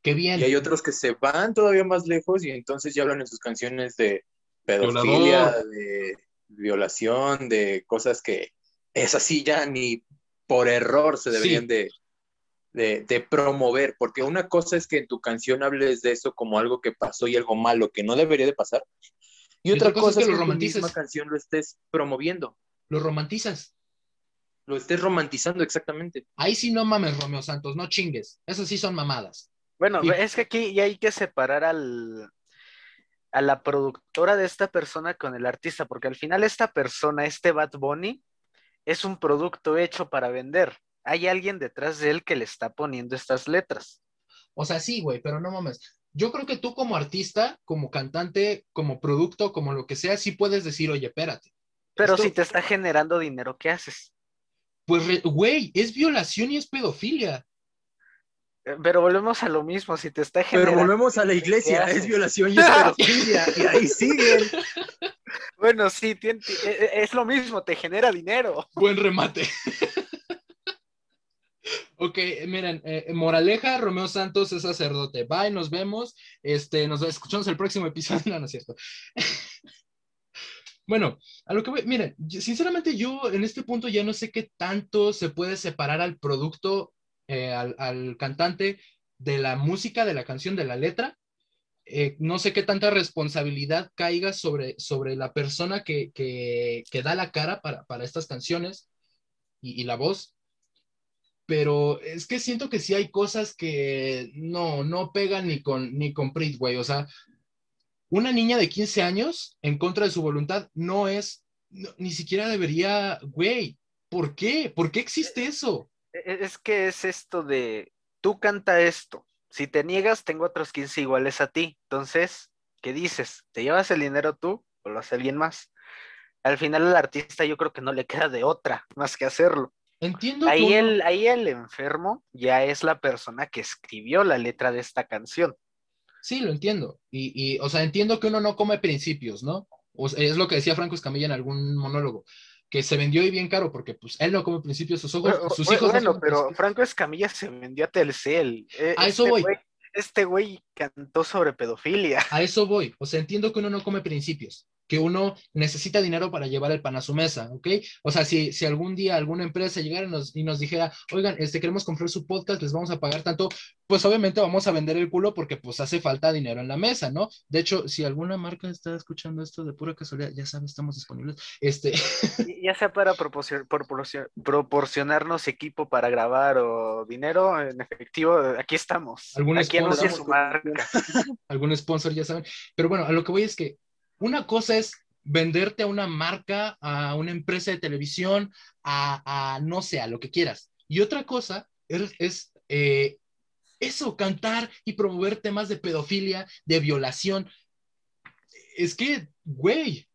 Qué bien. Y hay otros que se van todavía más lejos y entonces ya hablan en sus canciones de pedofilia, de violación, de cosas que es así ya ni por error se deberían de, de, promover, porque una cosa es que en tu canción hables de eso como algo que pasó y algo malo que no debería de pasar, y, otra, cosa, es que, lo en tu misma canción lo estés promoviendo. Lo romantizas. Lo estés romantizando, exactamente. Ahí sí no mames, Romeo Santos, no chingues. Esas sí son mamadas. Bueno, es que aquí ya hay que separar al, a la productora de esta persona con el artista, porque al final esta persona, este Bad Bunny, es un producto hecho para vender. Hay alguien detrás de él que le está poniendo estas letras. O sea, sí, güey, pero no mames. Yo creo que tú como artista, como cantante, como producto, como lo que sea, sí puedes decir, oye, espérate. Pero si te está generando dinero, ¿qué haces? Pues, güey, es violación y es pedofilia. Eh, pero volvemos a lo mismo, si te está generando... Pero volvemos a la iglesia, es violación y <laughs> es pedofilia, y ahí siguen. <laughs> Bueno, sí, e, e, es lo mismo, te genera dinero. Buen remate. ok, miren, eh, moraleja, Romeo Santos es sacerdote. Bye, nos vemos. Este, nos escuchamos el próximo episodio. <laughs> No es cierto. bueno, a lo que voy, miren, sinceramente yo en este punto ya no sé qué tanto se puede separar al producto, eh, al cantante de la música, de la canción, de la letra eh, no sé qué tanta responsabilidad caiga sobre, sobre la persona que, da la cara para, estas canciones y, la voz, pero es que siento que sí hay cosas que no, no pegan ni con, ni con Prit, güey, o sea, una niña de 15 años en contra de su voluntad no es, ni siquiera debería, güey, ¿por qué? ¿Por qué existe eso? E, e, es que es esto de, tú canta esto, si te niegas, tengo otros 15 iguales a ti. Entonces, ¿qué dices? ¿Te llevas el dinero tú o lo hace alguien más? Al final al artista yo creo que no le queda de otra más que hacerlo. Entiendo. Ahí, el, ahí el enfermo ya es la persona que escribió la letra de esta canción. Sí, lo entiendo. Y, y, o sea, entiendo que uno no come principios, ¿no? O sea, es lo que decía Franco Escamilla en algún monólogo, que se vendió y bien caro porque pues él no come principios, sus, ojos, Bueno, sus hijos... no bueno, pero. Franco Escamilla se vendió a Telcel. Eh, A eso este voy. güey- Este güey cantó sobre pedofilia. A eso voy. O sea, entiendo que uno no come principios, que uno necesita dinero para llevar el pan a su mesa, ¿ok? O sea, si, si algún día alguna empresa llegara y nos, y nos dijera, oigan, este, queremos comprar su podcast, les vamos a pagar tanto, pues obviamente vamos a vender el culo porque pues hace falta dinero en la mesa, ¿no? De hecho, si alguna marca está escuchando esto de pura casualidad, ya saben, estamos disponibles. Este, <laughs> Ya sea para proporcion- proporcion- proporcionarnos equipo para grabar o dinero en efectivo, aquí estamos. Algún Aquí sponsor. su marca. <laughs> algún sponsor, ya saben. Pero bueno, a lo que voy es que una cosa es venderte a una marca, a una empresa de televisión, a, a no sé, a lo que quieras. Y otra cosa es, es, eh, eso, cantar y promover temas de pedofilia, de violación. Es que, güey.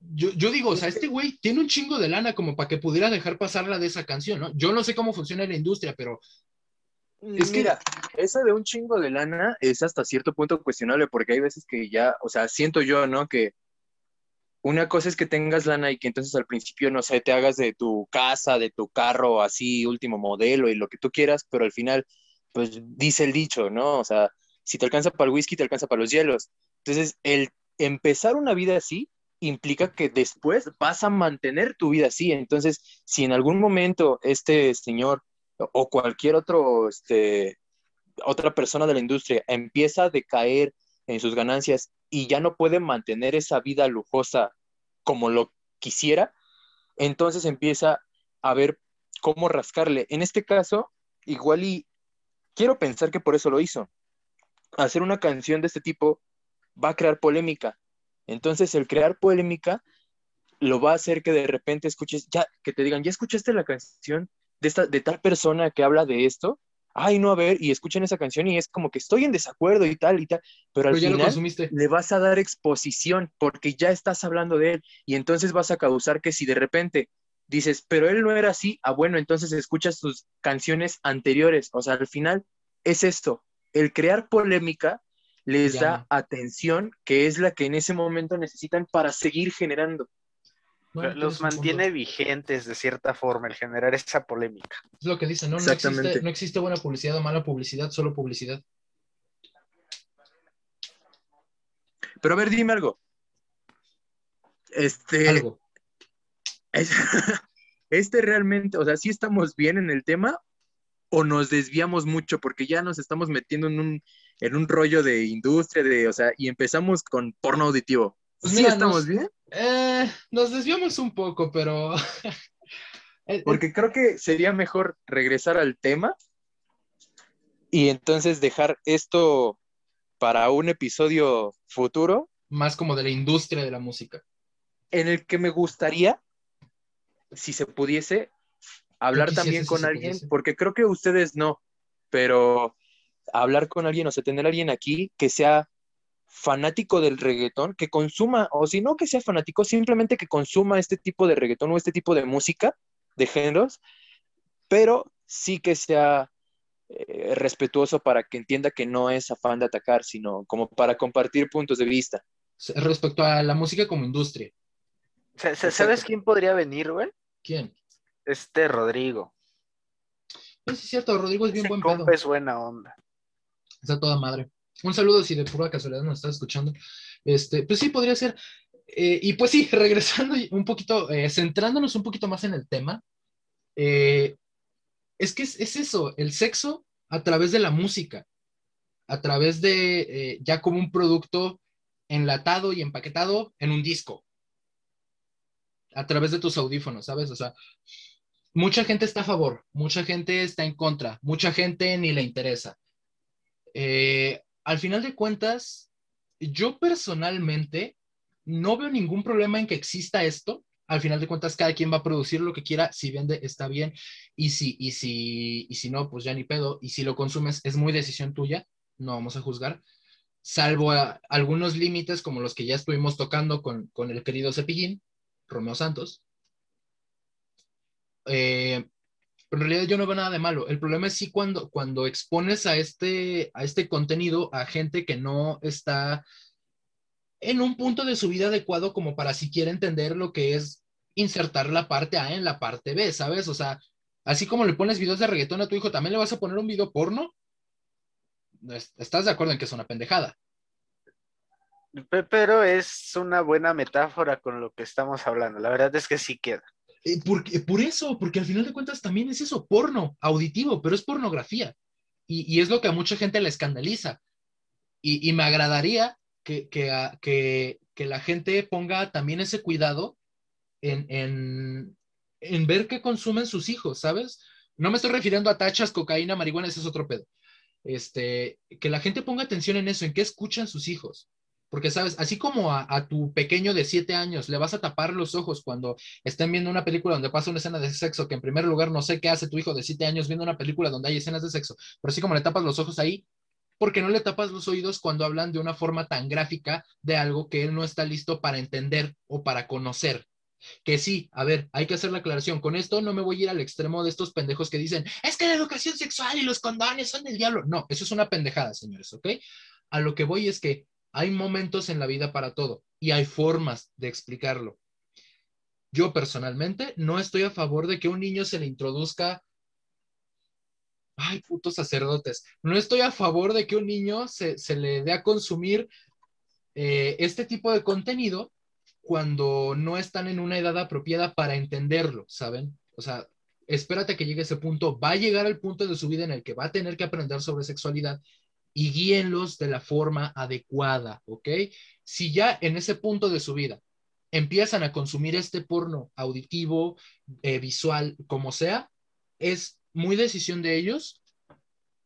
Yo, yo digo, o sea, este güey tiene un chingo de lana como para que pudiera dejar pasar la de esa canción, ¿no? Yo no sé cómo funciona la industria, pero Es que- Mira, eso de un chingo de lana es hasta cierto punto cuestionable porque hay veces que ya, o sea, siento yo, ¿no? Que una cosa es que tengas lana y que entonces al principio, no sé, te hagas de tu casa, de tu carro, así, último modelo y lo que tú quieras, pero al final, pues dice el dicho, ¿no? O sea, si te alcanza para el whisky, te alcanza para los hielos. Entonces, el empezar una vida así implica que después vas a mantener tu vida así. Entonces, si en algún momento este señor o cualquier otro, este, otra persona de la industria empieza a decaer en sus ganancias y ya no puede mantener esa vida lujosa como lo quisiera, entonces empieza a ver cómo rascarle. En este caso, igual y quiero pensar que por eso lo hizo. Hacer una canción de este tipo va a crear polémica. Entonces, el crear polémica lo va a hacer que de repente escuches, ya, que te digan, ¿ya escuchaste la canción de, esta, de tal persona que habla de esto? Ay, no, a ver, y escuchan esa canción y es como que estoy en desacuerdo y tal y tal, pero al pero final le vas a dar exposición porque ya estás hablando de él y entonces vas a causar que si de repente dices, pero él no era así, ah, bueno, entonces escuchas sus canciones anteriores, o sea, al final es esto, el crear polémica les da atención, que es la que en ese momento necesitan para seguir generando. Bueno, Los mantiene vigentes de cierta forma el generar esa polémica. Es lo que dicen, ¿no? No Exactamente. existe, no existe buena publicidad o mala publicidad, solo publicidad. Pero a ver, dime algo. Este, Algo. es- <laughs> este realmente, o sea, ¿sí estamos bien en el tema o nos desviamos mucho? Porque ya nos estamos metiendo en un, en un rollo de industria, de, o sea, y empezamos con porno auditivo. Pues ¿Sí mira, estamos nos- bien? Eh, nos desviamos un poco, pero. <laughs> Porque creo que sería mejor regresar al tema y entonces dejar esto para un episodio futuro más como de la industria de la música. en el que me gustaría, si se pudiese, hablar quisiese también con alguien, porque creo que ustedes no, pero hablar con alguien, o sea, tener a alguien aquí que sea fanático del reggaetón, que consuma, o si no que sea fanático, simplemente que consuma este tipo de reggaetón o este tipo de música, de géneros, pero sí que sea eh, respetuoso para que entienda que no es afán de atacar, sino como para compartir puntos de vista. Respecto a la música como industria. Sa- sa- ¿Sabes quién podría venir, güey? ¿Quién? Este Rodrigo. Es cierto, Rodrigo es bien Ese buen pedo. es buena onda. Está toda madre. Un saludo si de pura casualidad nos estás escuchando. Este, pues sí, podría ser. Eh, y pues sí, <laughs> regresando un poquito, eh, centrándonos un poquito más en el tema, eh, es que es, es eso, el sexo a través de la música, a través de ya como un producto enlatado y empaquetado en un disco, a través de tus audífonos, ¿sabes? O sea, mucha gente está a favor, mucha gente está en contra, mucha gente ni le interesa. Eh, al final de cuentas, yo personalmente no veo ningún problema en que exista esto. Al final de cuentas, cada quien va a producir lo que quiera. Si vende, está bien. Y si, y si, y si no, pues ya ni pedo. Y si lo consumes, es muy decisión tuya. No vamos a juzgar. Salvo algunos límites como los que ya estuvimos tocando con, con el querido Cepillín, Romeo Santos. Eh, pero en realidad yo no veo nada de malo. El problema es sí cuando, cuando expones a este, a este contenido a gente que no está en un punto de su vida adecuado como para siquiera entender lo que es insertar la parte A en la parte B, ¿sabes? O sea, así como le pones videos de reggaetón a tu hijo, ¿también le vas a poner un video porno? ¿Estás de acuerdo en que es una pendejada? Pero es una buena metáfora con lo que estamos hablando. La verdad es que sí queda. Eh, porque, por eso, porque al final de cuentas también es eso, porno, auditivo, pero es pornografía. Y, es lo que a mucha gente le escandaliza. Y, me agradaría que, que, que, la gente ponga también ese cuidado en, en, en ver qué consumen sus hijos, ¿sabes? No me estoy refiriendo a tachas, cocaína, marihuana, ese es otro pedo. Este, que la gente ponga atención en eso, en qué escuchan sus hijos. Porque, sabes, así como a, tu pequeño de siete años le vas a tapar los ojos cuando estén viendo una película donde pasa una escena de sexo, que en primer lugar no sé qué hace tu hijo de siete años viendo una película donde hay escenas de sexo, pero así como le tapas los ojos ahí, porque no le tapas los oídos cuando hablan de una forma tan gráfica de algo que él no está listo para entender o para conocer. Que sí, a ver, hay que hacer la aclaración. Con esto no me voy a ir al extremo de estos pendejos que dicen, es que la educación sexual y los condones son del diablo. No, eso es una pendejada, señores, ¿ok? A lo que voy es que hay momentos en la vida para todo y hay formas de explicarlo. Yo personalmente no estoy a favor de que un niño se le introduzca ay, putos sacerdotes, no estoy a favor de que un niño se, le dé a consumir eh, este tipo de contenido cuando no están en una edad apropiada para entenderlo, ¿saben? O sea, espérate que llegue ese punto, va a llegar al punto de su vida en el que va a tener que aprender sobre sexualidad y guíenlos de la forma adecuada, ¿ok? Si ya en ese punto de su vida empiezan a consumir este porno auditivo, eh, visual, como sea, es muy decisión de ellos.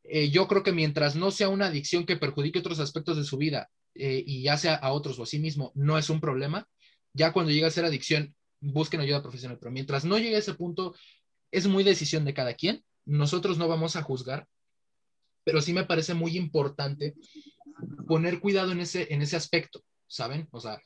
Eh, yo creo que mientras no sea una adicción que perjudique otros aspectos de su vida eh, y ya sea a otros o a sí mismo, no es un problema. Ya cuando llega a ser adicción, busquen ayuda profesional, pero mientras no llegue a ese punto, es muy decisión de cada quien. Nosotros no vamos a juzgar, pero sí me parece muy importante poner cuidado en ese, en ese aspecto, ¿saben? O sea,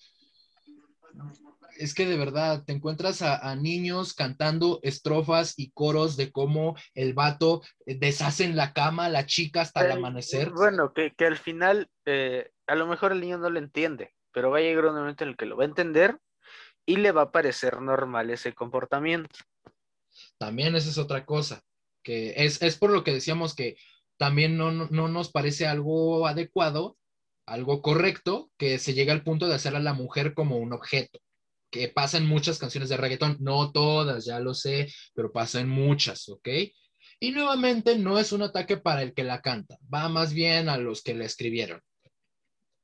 es que de verdad te encuentras a, niños cantando estrofas y coros de cómo el vato deshace en la cama la chica hasta el amanecer. Bueno, que, al final eh, a lo mejor el niño no lo entiende, pero va a llegar un momento en el que lo va a entender y le va a parecer normal ese comportamiento. También esa es otra cosa, que es, es por lo que decíamos que también no, nos parece algo adecuado, algo correcto, que se llegue al punto de hacer a la mujer como un objeto, que pasa en muchas canciones de reggaetón, no todas, ya lo sé, pero pasa en muchas, ¿ok? Y nuevamente no es un ataque para el que la canta, va más bien a los que la escribieron.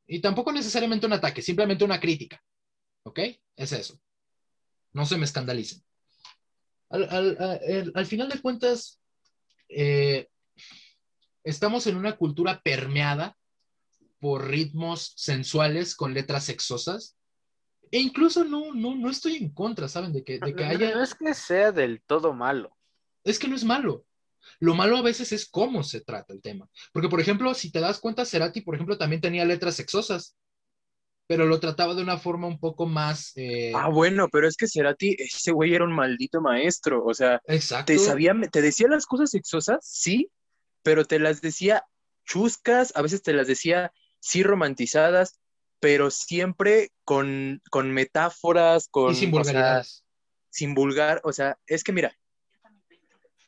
Y tampoco necesariamente un ataque, simplemente una crítica, ¿ok? Es eso. No se me escandalicen. Al, final de cuentas, eh, estamos en una cultura permeada por ritmos sensuales con letras sexosas. E incluso no, no, no estoy en contra, ¿saben? De que, de que haya... No es que sea del todo malo. Es que no es malo. Lo malo a veces es cómo se trata el tema. Porque, por ejemplo, si te das cuenta, Cerati, por ejemplo, también tenía letras sexosas, pero lo trataba de una forma un poco más... Eh, ah, bueno, pero es que Cerati, ese güey era un maldito maestro, o sea, Exacto. te sabía, te decía las cosas sexosas, sí, pero te las decía chuscas, a veces te las decía sí romantizadas, pero siempre con, con metáforas, con... Y sin vulgaridades. sin vulgar, o sea, es que mira,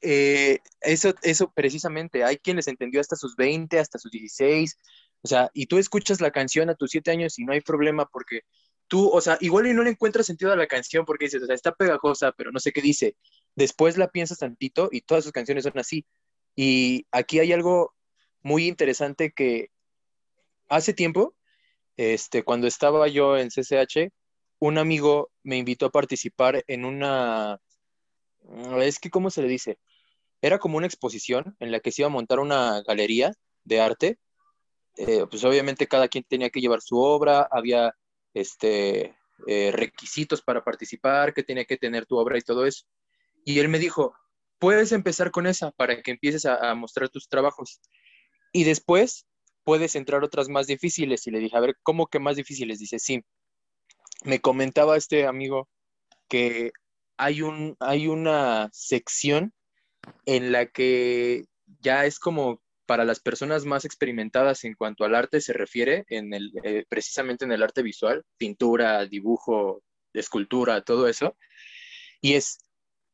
eh, eso, eso precisamente, hay quien les entendió hasta sus 20, hasta sus 16, o sea, y tú escuchas la canción a tus 7 años y no hay problema porque tú, o sea, igual y no le encuentras sentido a la canción porque dices, o sea, está pegajosa, pero no sé qué dice. Después la piensas tantito y todas sus canciones son así. Y aquí hay algo muy interesante que hace tiempo, este, cuando estaba yo en CCH, un amigo me invitó a participar en una, es que, ¿cómo se le dice? Era como una exposición en la que se iba a montar una galería de arte. Eh, pues obviamente cada quien tenía que llevar su obra, había este, eh, requisitos para participar, que tenía que tener tu obra y todo eso. Y él me dijo, puedes empezar con esa para que empieces a, mostrar tus trabajos. Y después puedes entrar otras más difíciles. Y le dije, a ver, ¿cómo que más difíciles? Dice, sí. Me comentaba este amigo que hay, un, hay una sección en la que ya es como para las personas más experimentadas en cuanto al arte se refiere, en el, eh, precisamente en el arte visual, pintura, dibujo, escultura, todo eso, y es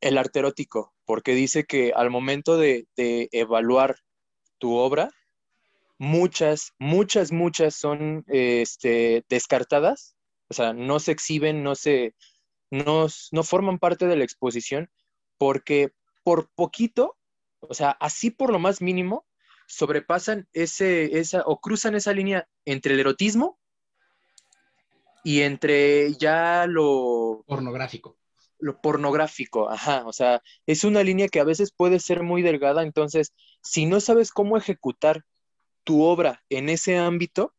el arte erótico, porque dice que al momento de, de evaluar tu obra, muchas, muchas, muchas son este, descartadas, o sea, no se exhiben, no se, no, no forman parte de la exposición, porque por poquito, o sea, así por lo más mínimo, sobrepasan ese, esa, o cruzan esa línea entre el erotismo y entre ya lo Pornográfico. Lo pornográfico, ajá, o sea, es una línea que a veces puede ser muy delgada, entonces, si no sabes cómo ejecutar tu obra en ese ámbito,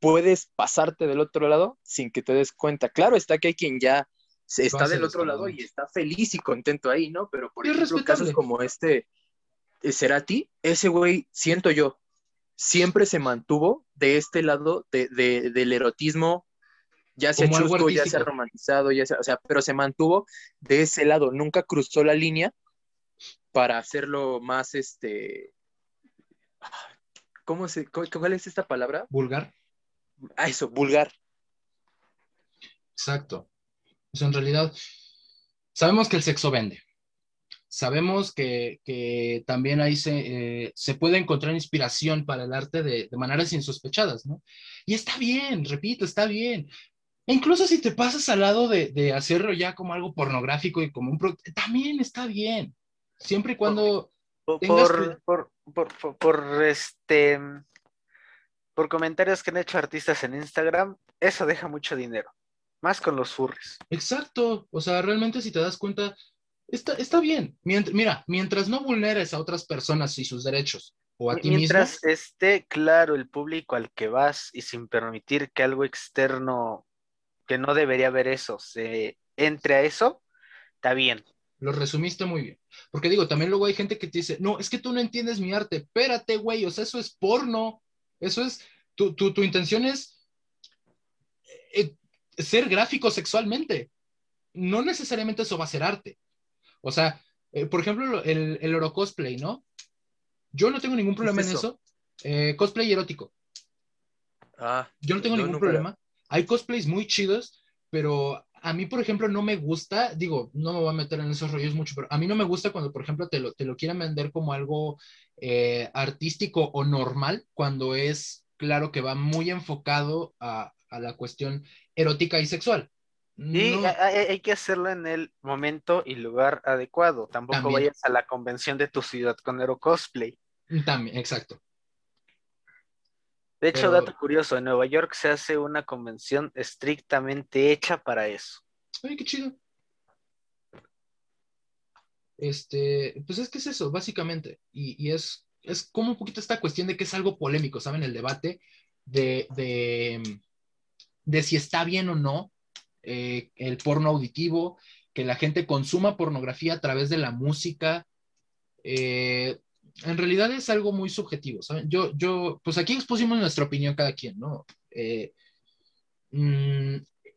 puedes pasarte del otro lado sin que te des cuenta. Claro, está que hay quien ya está del otro lado y está feliz y contento ahí, ¿no? Pero por Es ejemplo, respetable. casos como este eh, Cerati, ese güey, siento yo, siempre se mantuvo de este lado de, de- del erotismo, ya sea chusco, ya sea romantizado, ya sea, o sea, pero se mantuvo de ese lado, nunca cruzó la línea para hacerlo más, este, ¿cómo se, cu- cuál es esta palabra? Vulgar. Ah, eso, vulgar. Exacto. O sea, en realidad, sabemos que el sexo vende. Sabemos que, que también ahí se, eh, se puede encontrar inspiración para el arte de, de maneras insospechadas, ¿no? Y está bien, repito, está bien. E incluso si te pasas al lado de, de hacerlo ya como algo pornográfico y como un producto, también está bien. Siempre y cuando Por, Tengas por, por, este por comentarios que han hecho artistas en Instagram, eso deja mucho dinero. Más con los furries. Exacto, o sea, realmente si te das cuenta, está, está bien. Mient- mira, mientras no vulneres a otras personas y sus derechos o a ti Mientras mismo, esté claro el público al que vas y sin permitir que algo externo que no debería ver eso se entre a eso, está bien. lo resumiste muy bien. Porque digo, también luego hay gente que te dice, no, es que tú no entiendes mi arte, espérate, güey, o sea, eso es porno, eso es, tu, tu, tu intención es eh, ser gráfico sexualmente. No necesariamente eso va a ser arte. O sea, eh, por ejemplo, lo- el, el oro cosplay, ¿no? Yo no tengo ningún problema es en eso? eso. Eh, cosplay erótico. Ah, Yo no tengo yo ningún nunca- problema. Hay cosplays muy chidos, pero a mí, por ejemplo, no me gusta, digo, no me voy a meter en esos rollos mucho, pero a mí no me gusta cuando, por ejemplo, te lo, te lo quieren vender como algo eh, artístico o normal, cuando es claro que va muy enfocado a, a la cuestión erótica y sexual. No- hay, que hacerlo en el momento y lugar adecuado. Tampoco También. vayas a la convención de tu ciudad con Aero Cosplay. también, exacto. De hecho, Pero- dato curioso, en Nueva York se hace una convención estrictamente hecha para eso. Oye, qué chido. Este, pues es que es eso, básicamente. Y, y es, es como un poquito esta cuestión de que es algo polémico, ¿saben? El debate de, de, de si está bien o no eh, el porno auditivo, que la gente consuma pornografía a través de la música. Eh, en realidad es algo muy subjetivo, ¿saben? Yo, yo, pues aquí expusimos nuestra opinión cada quien, ¿no? Eh, mm,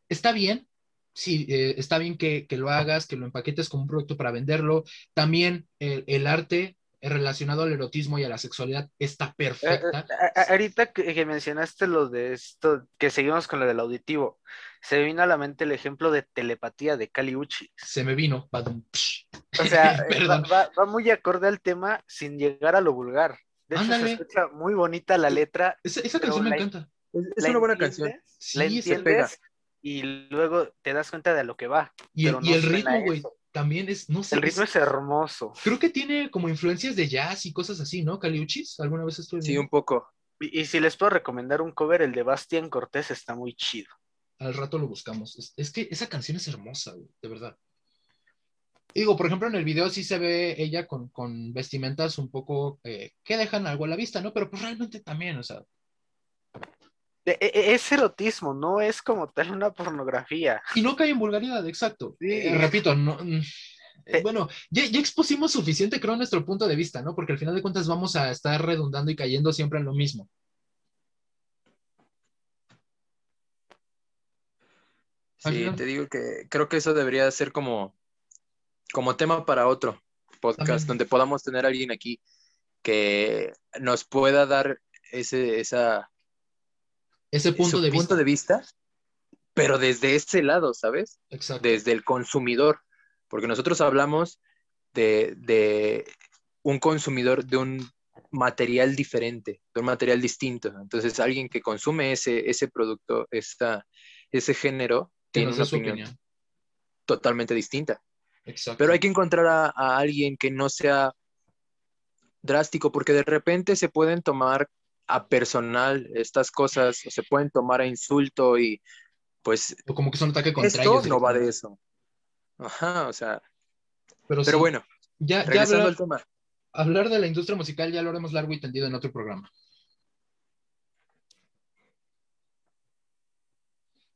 está bien, sí, eh, está bien que, que lo hagas, que lo empaquetes como un producto para venderlo. También el, el arte relacionado al erotismo y a la sexualidad está Eh, perfecta. eh, a- a- ahorita que, que mencionaste lo de esto, que seguimos con lo del auditivo, se me vino a la mente el ejemplo de telepatía de Kali Uchi. Se me vino. badum. O sea, <laughs> eh, va, Perdón. va- va muy acorde al tema sin llegar a lo vulgar. De hecho, Ándale. se escucha muy bonita la letra. Esa, canción me la- encanta. Es, una buena canción. Sí, la se entiendes pega. y luego te das cuenta de a lo que va. Y el, pero y no el ritmo, güey. También es, no sé, El ritmo es- es hermoso. creo que tiene como influencias de jazz y cosas así, ¿no? Caliuchis, alguna vez estuve Sí, un poco. Y, y si les puedo recomendar un cover, el de Bastian Cortés está muy chido. Al rato lo buscamos. Es, es que esa canción es hermosa, güey, de verdad. Digo, por ejemplo, en el video sí se ve ella con, con vestimentas un poco eh, que dejan algo a la vista, ¿no? Pero pues realmente también, o sea, Es erotismo, no es como tal una pornografía. y no cae en vulgaridad, exacto. Sí. Eh, repito, no, mm, eh, Eh. bueno, ya, ya expusimos suficiente, creo, nuestro punto de vista, ¿no? Porque al final de cuentas vamos a estar redundando y cayendo siempre en lo mismo. Sí, te digo que creo que eso debería ser como, como tema para otro. podcast, También. donde podamos tener a alguien aquí que nos pueda dar ese, esa, Ese punto de punto vista. de vista, pero desde ese lado, ¿sabes? Exacto. Desde el consumidor, porque nosotros hablamos de, de un consumidor de un material diferente, de un material distinto. Entonces, alguien que consume ese, ese producto, ese género, tiene una opinión, opinión. totalmente distinta. Exacto. Pero hay que encontrar a, a alguien que no sea drástico, porque de repente se pueden tomar a personal estas cosas, o se pueden tomar a insulto y pues O como que es un ataque contra esto ellos. no va de eso. Ajá, o sea, Pero, pero sí, bueno, ya, ya hablar, al tema. hablar de la industria musical ya lo haremos largo y tendido en otro programa.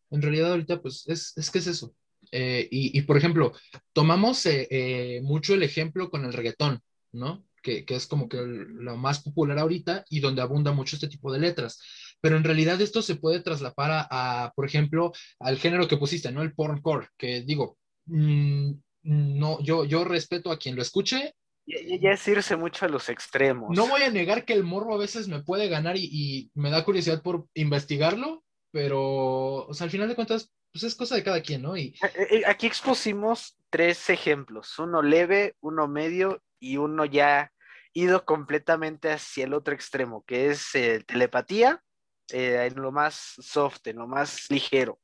En realidad ahorita pues es, es que es eso. Eh, y, y, por ejemplo, tomamos eh, eh, mucho el ejemplo con el reggaetón, ¿no? Que, que es como que el- lo más popular ahorita y donde abunda mucho este tipo de letras. Pero en realidad esto se puede traslapar a, a, por ejemplo, al género que pusiste, ¿no? El porncore, que digo, mm, no, yo, yo respeto a quien lo escuche. Ya, es irse mucho a los extremos. No voy a negar que el morbo a veces me puede ganar y, y me da curiosidad por investigarlo, pero, o sea, al final de cuentas, pues es cosa de cada quien, ¿no? Y Eh, eh, Aquí expusimos tres ejemplos, uno leve, uno medio y uno ya ido completamente hacia el otro extremo, que es eh, telepatía, eh, en lo más soft, en lo más ligero.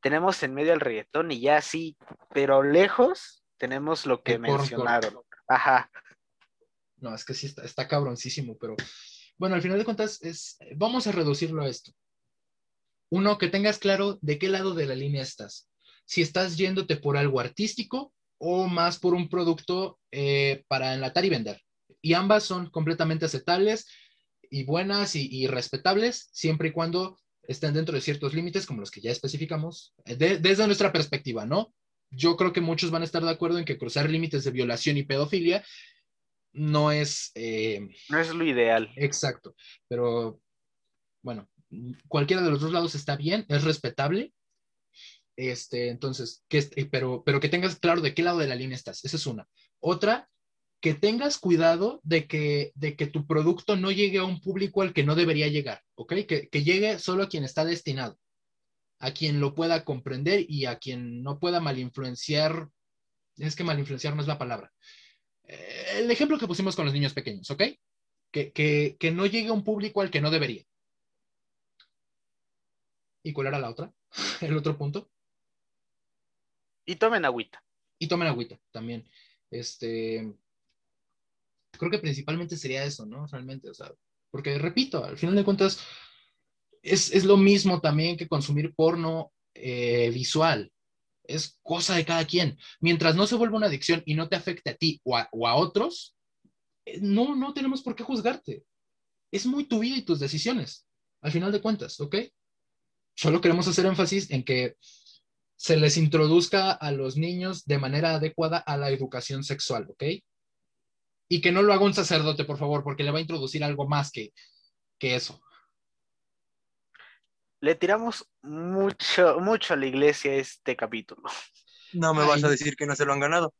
Tenemos en medio el reggaetón y ya sí, pero lejos tenemos lo que El mencionaron. Ajá. No, es que sí está, está cabroncísimo, pero bueno, al final de cuentas es, vamos a reducirlo a esto. Uno, que tengas claro de qué lado de la línea estás. Si estás yéndote por algo artístico o más por un producto eh, para enlatar y vender. Y ambas son completamente aceptables y buenas y, y respetables, siempre y cuando estén dentro de ciertos límites, como los que ya especificamos, eh, de- desde nuestra perspectiva, ¿no? Yo creo que muchos van a estar de acuerdo en que cruzar límites de violación y pedofilia no es eh, No es lo ideal. exacto, pero bueno, cualquiera de los dos lados está bien, es respetable. Este, entonces, que, pero, pero que tengas claro de qué lado de la línea estás, esa es una. Otra, que tengas cuidado de que, de que tu producto no llegue a un público al que no debería llegar, ¿ok? Que, que llegue solo a quien está destinado, a quien lo pueda comprender y a quien no pueda malinfluenciar. Es que malinfluenciar no es la palabra. Eh, El ejemplo que pusimos con los niños pequeños, ¿ok? Que, que, que no llegue a un público al que no debería. ¿Y cuál era la otra? <laughs> El otro punto. Y tomen agüita. Y tomen agüita también. Este, creo que principalmente sería eso, ¿no? Realmente, o sea, porque repito, al final de cuentas, es, es lo mismo también que consumir porno eh, visual. Es cosa de cada quien. Mientras no se vuelva una adicción y no te afecte a ti o a, a otros, eh, no, no tenemos por qué juzgarte. Es muy tu vida y tus decisiones, al final de cuentas, ¿ok? Solo queremos hacer énfasis en que se les introduzca a los niños de manera adecuada a la educación sexual, ¿ok? Y que no lo haga un sacerdote, por favor, porque le va a introducir algo más que, que eso. Le tiramos mucho, mucho a la iglesia este capítulo. No me vas a decir que no se lo han ganado.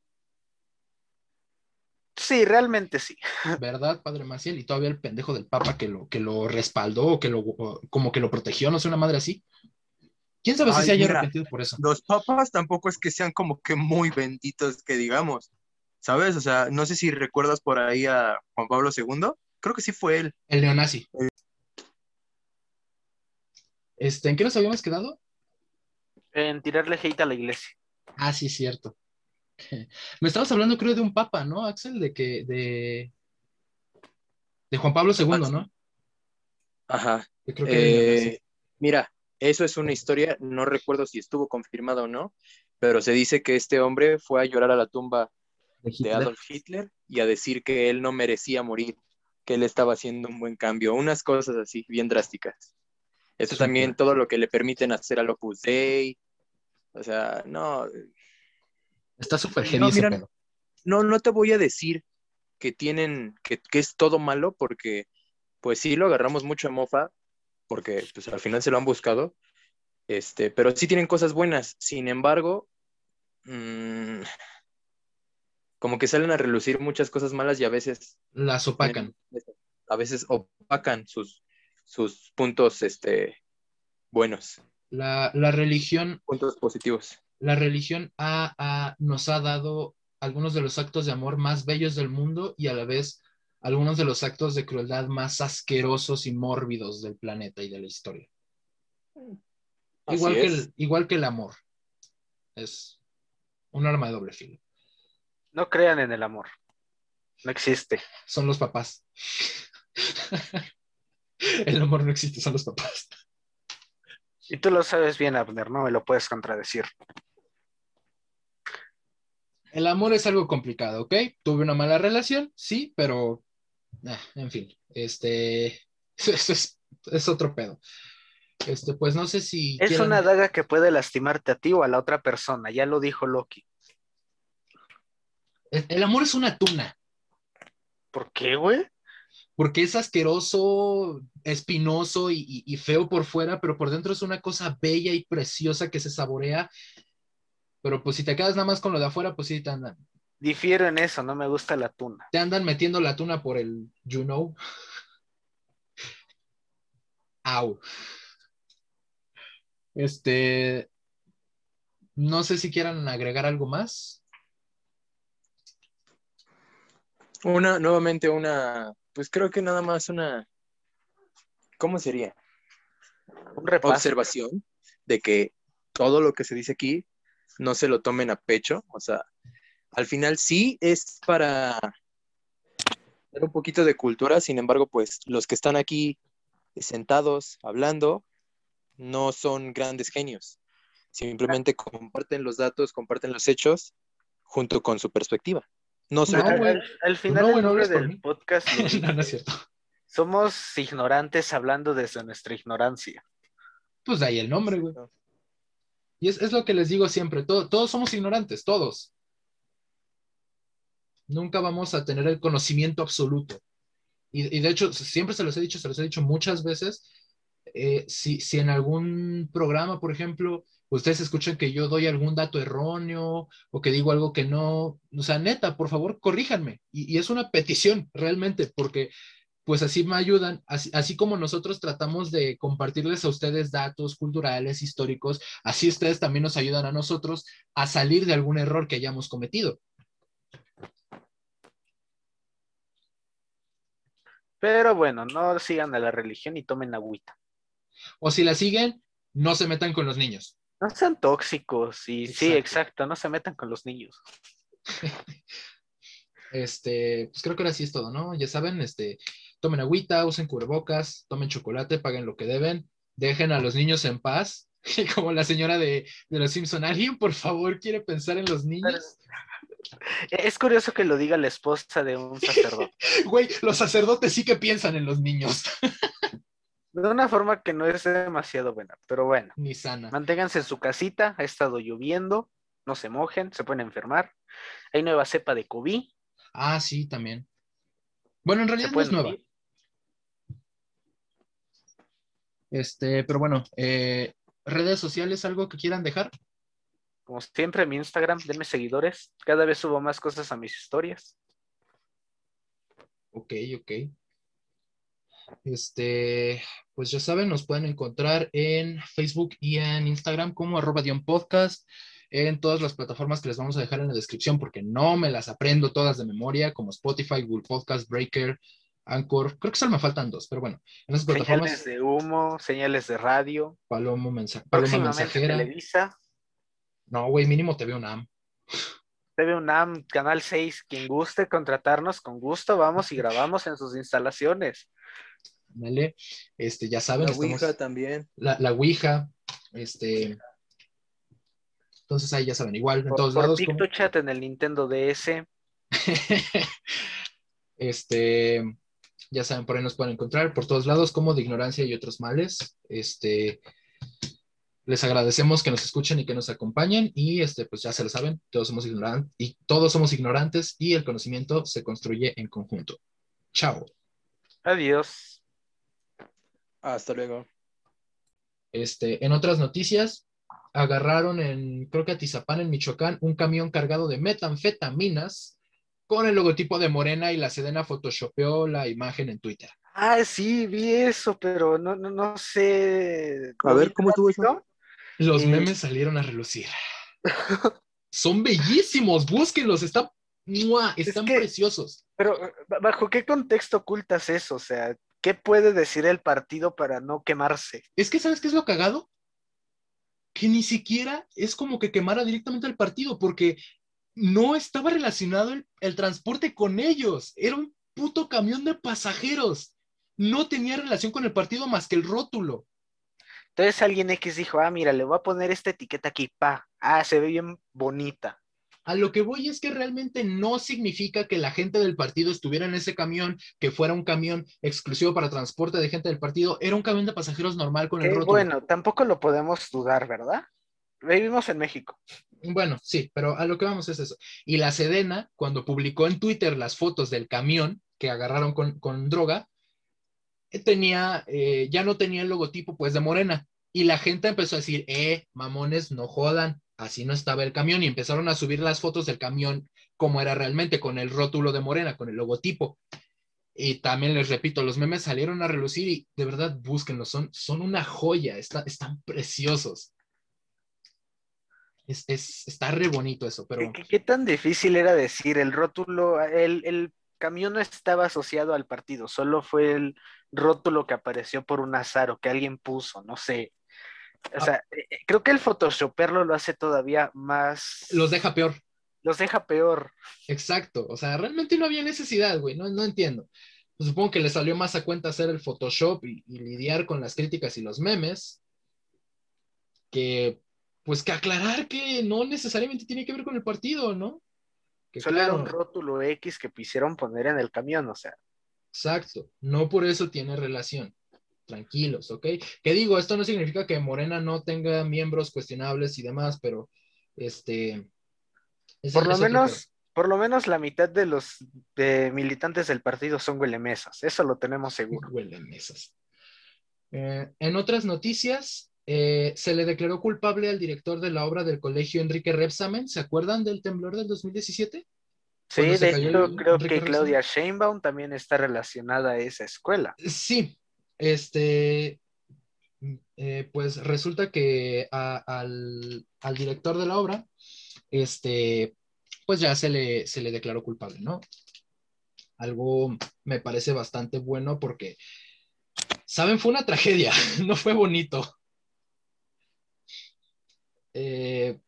Sí, realmente sí. ¿Verdad, padre Maciel? Y todavía el pendejo del Papa que lo, que lo respaldó o que lo, como que lo protegió, no sé, una madre así. ¿Quién sabe si Ay, se haya mira. arrepentido por eso? Los papas tampoco es que sean como que muy benditos, que digamos, ¿sabes? O sea, no sé si recuerdas por ahí a Juan Pablo II. Creo que sí fue él. El neonazi. Este, ¿En qué nos habíamos quedado? En tirarle hate a la iglesia. Ah, sí, cierto. <laughs> Me estabas hablando, creo, de un papa, ¿no, Axel? De que, de, de Juan Pablo II, ¿no? Ajá. Que creo que. Eh, mira, eso es una historia, no recuerdo si estuvo confirmada o no, pero se dice que este hombre fue a llorar a la tumba De. Adolf Hitler y a decir que él no merecía morir, que él estaba haciendo un buen cambio, unas cosas así, bien drásticas. Eso Súper. también, todo lo que le permiten hacer al Opus Dei, o sea, no, Está súper No, mira, pedo. no, no te voy a decir que tienen, que, que es todo malo, porque pues sí lo agarramos mucho a mofa, porque pues al final se lo han buscado, este, pero sí tienen cosas buenas. Sin embargo, mm, como que salen a relucir muchas cosas malas y a veces, Las opacan. a veces opacan sus, sus puntos, este, buenos, La, la religión, puntos positivos. la religión ha- ha- nos ha dado algunos de los actos de amor más bellos del mundo y a la vez algunos de los actos de crueldad más asquerosos y mórbidos del planeta y de la historia. Igual que, el, igual que el amor. Es un arma de doble filo. No crean en el amor. No existe. Son los papás. <laughs> el amor no existe, son los papás. Y tú lo sabes bien, Abner, no me lo puedes contradecir. El amor es algo complicado, ¿ok? Tuve una mala relación, sí, pero, ah, en fin, este, <laughs> eso es, es otro pedo. Este, pues no sé si Es quieran- una daga que puede lastimarte a ti o a la otra persona, ya lo dijo Loki. el, el amor es una tuna, ¿Por qué, güey? porque es asqueroso, espinoso y, y- y feo por fuera, pero por dentro es una cosa bella y preciosa que se saborea. Pero pues si te quedas nada más con lo de afuera, pues sí te andan, Difiero en eso, no me gusta la tuna. te andan metiendo la tuna por el, you know. <laughs> Au. Este, no sé si quieran agregar algo más. Una, nuevamente una, pues creo que nada más una, ¿cómo sería? Un repaso. Observación de que todo lo que se dice aquí no se lo tomen a pecho, o sea, al final sí es para dar un poquito de cultura, sin embargo, pues los que están aquí sentados hablando no son grandes genios, simplemente comparten los datos, comparten los hechos junto con su perspectiva. No No, Al, al- al final No, el güey, no nombre hables por del mí. podcast <laughs> no, no es cierto. somos ignorantes hablando desde nuestra ignorancia. Pues de ahí el nombre, güey. Y es, es lo que les digo siempre, todo- todos somos ignorantes, todos. Nunca vamos a tener el conocimiento absoluto. Y, de hecho, siempre se los he dicho, se los he dicho muchas veces, eh, si, si en algún programa, por ejemplo, ustedes escuchan que yo doy algún dato erróneo o que digo algo que no, o sea, neta, por favor, corríjanme. Y, y es una petición realmente, porque pues así me ayudan, así, así como nosotros tratamos de compartirles a ustedes datos culturales, históricos, así ustedes también nos ayudan a nosotros a salir de algún error que hayamos cometido. Pero bueno, no sigan a la religión y tomen agüita. O si la siguen, no se metan con los niños. No sean tóxicos y sí, Exacto. no se metan con los niños. <laughs> Este, pues creo que ahora sí es todo, ¿no? Ya saben, este, tomen agüita, usen cubrebocas, tomen chocolate, paguen lo que deben, dejen a los niños en paz. <laughs> Y como la señora de, de los Simpson, ¿alguien por favor quiere pensar en los niños? Es curioso que lo diga la esposa de un sacerdote. <laughs> Güey, los sacerdotes sí que piensan en los niños. De una forma que no es demasiado buena, pero bueno. Ni sana. Manténganse en su casita, ha estado lloviendo, no se mojen, se pueden enfermar. Hay nueva cepa de COVID. Ah, sí, también. Bueno, en realidad no es nueva. Este, pero bueno, eh, redes sociales, algo que quieran dejar. Como siempre, mi Instagram, denme seguidores. Cada vez subo más cosas a mis historias. Ok, ok. Este, pues ya saben, nos pueden encontrar en Facebook y en Instagram como arroba Dion podcast, en todas las plataformas que les vamos a dejar en la descripción porque no me las aprendo todas de memoria, como Spotify, Google Podcast, Breaker, Anchor. Creo que solo me faltan dos, pero bueno, en esas plataformas, Señales de humo, señales de radio. Palomo, mensa- Paloma Mensajera. Televisa. No, güey, mínimo te veo una TV UNAM, Canal 6, quien guste contratarnos, con gusto vamos y grabamos en sus instalaciones. ¿vale? Este, ya saben, La estamos- Ouija también. la, la Ouija, este. Entonces ahí ya saben, igual en Por, todos por lados. como- PictoChat en el Nintendo DS. <laughs> este, ya saben, por ahí nos pueden encontrar por todos lados como de ignorancia y otros males. Este, les agradecemos que nos escuchen y que nos acompañen y este, pues ya se lo saben, todos somos ignorantes y todos somos ignorantes y el conocimiento se construye en conjunto. Chao. Adiós. Hasta luego. Este, en otras noticias, agarraron en, creo que Atizapán, en Michoacán, un camión cargado de metanfetaminas con el logotipo de Morena y la Sedena photoshopeó la imagen en Twitter. Ah, sí, vi eso, pero no, no, no sé. A ver, ¿cómo estuvo eso? Los Eh. memes salieron a relucir. Son bellísimos, búsquenlos, están, ¡mua! están que- preciosos. Pero, ¿bajo qué contexto ocultas eso? O sea, ¿qué puede decir el partido para no quemarse? Es que, ¿sabes qué es lo cagado? Que ni siquiera es como que quemara directamente al partido, porque no estaba relacionado el, el transporte con ellos. Era un puto camión de pasajeros. No tenía relación con el partido más que el rótulo. Entonces alguien X dijo, ah, mira, le voy a poner esta etiqueta aquí, pa. Ah, se ve bien bonita. A lo que voy es que realmente no significa que la gente del partido estuviera en ese camión, que fuera un camión exclusivo para transporte de gente del partido. Era un camión de pasajeros normal con el Que, rótulo. bueno, tampoco lo podemos dudar, ¿verdad? Vivimos en México. Bueno, sí, pero a lo que vamos es eso. Y la Sedena, cuando publicó en Twitter las fotos del camión que agarraron con, con droga, eh, tenía, eh, ya no tenía el logotipo pues de Morena. Y la gente empezó a decir, eh, mamones, no jodan, así no estaba el camión. Y empezaron a subir las fotos del camión como era realmente, con el rótulo de Morena, con el logotipo. Y también les repito, los memes salieron a relucir y de verdad búsquenlos, son, son una joya, está- están preciosos. Es, es- está re bonito eso, pero ¿Qué, qué- tan difícil era decir el rótulo? El, el camión no estaba asociado al partido, solo fue el rótulo que apareció por un azar o que alguien puso, no sé. O Ah. sea, eh, eh, creo que el photoshopearlo lo hace todavía más... los deja peor. los deja peor. Exacto. O sea, realmente no había necesidad, güey. No, no entiendo. Pues supongo que le salió más a cuenta hacer el Photoshop y, y lidiar con las críticas y los memes. Que, pues que aclarar que no necesariamente tiene que ver con el partido, ¿no? Que Solo era un rótulo X que quisieron poner en el camión, o sea. Exacto. No por eso tiene relación. Tranquilos, ¿ok? Que digo, esto no significa que Morena no tenga miembros cuestionables y demás, pero este. Por lo menos, por lo menos la mitad de los de militantes del partido son huelemesas, eso lo tenemos seguro. Huele mesas. Eh, en otras noticias, eh, se le declaró culpable al director de la obra del colegio Enrique Repsamen. ¿Se acuerdan del temblor del 2017? Sí, de hecho, el- creo Enrique que. Claudia Sheinbaum también está relacionada a esa escuela. Sí, este, eh, pues resulta que a- al, al director de la obra, este, pues ya se le, se le declaró culpable, ¿no? Algo me parece bastante bueno porque, ¿saben? Fue una tragedia, <laughs> no fue bonito. Eh,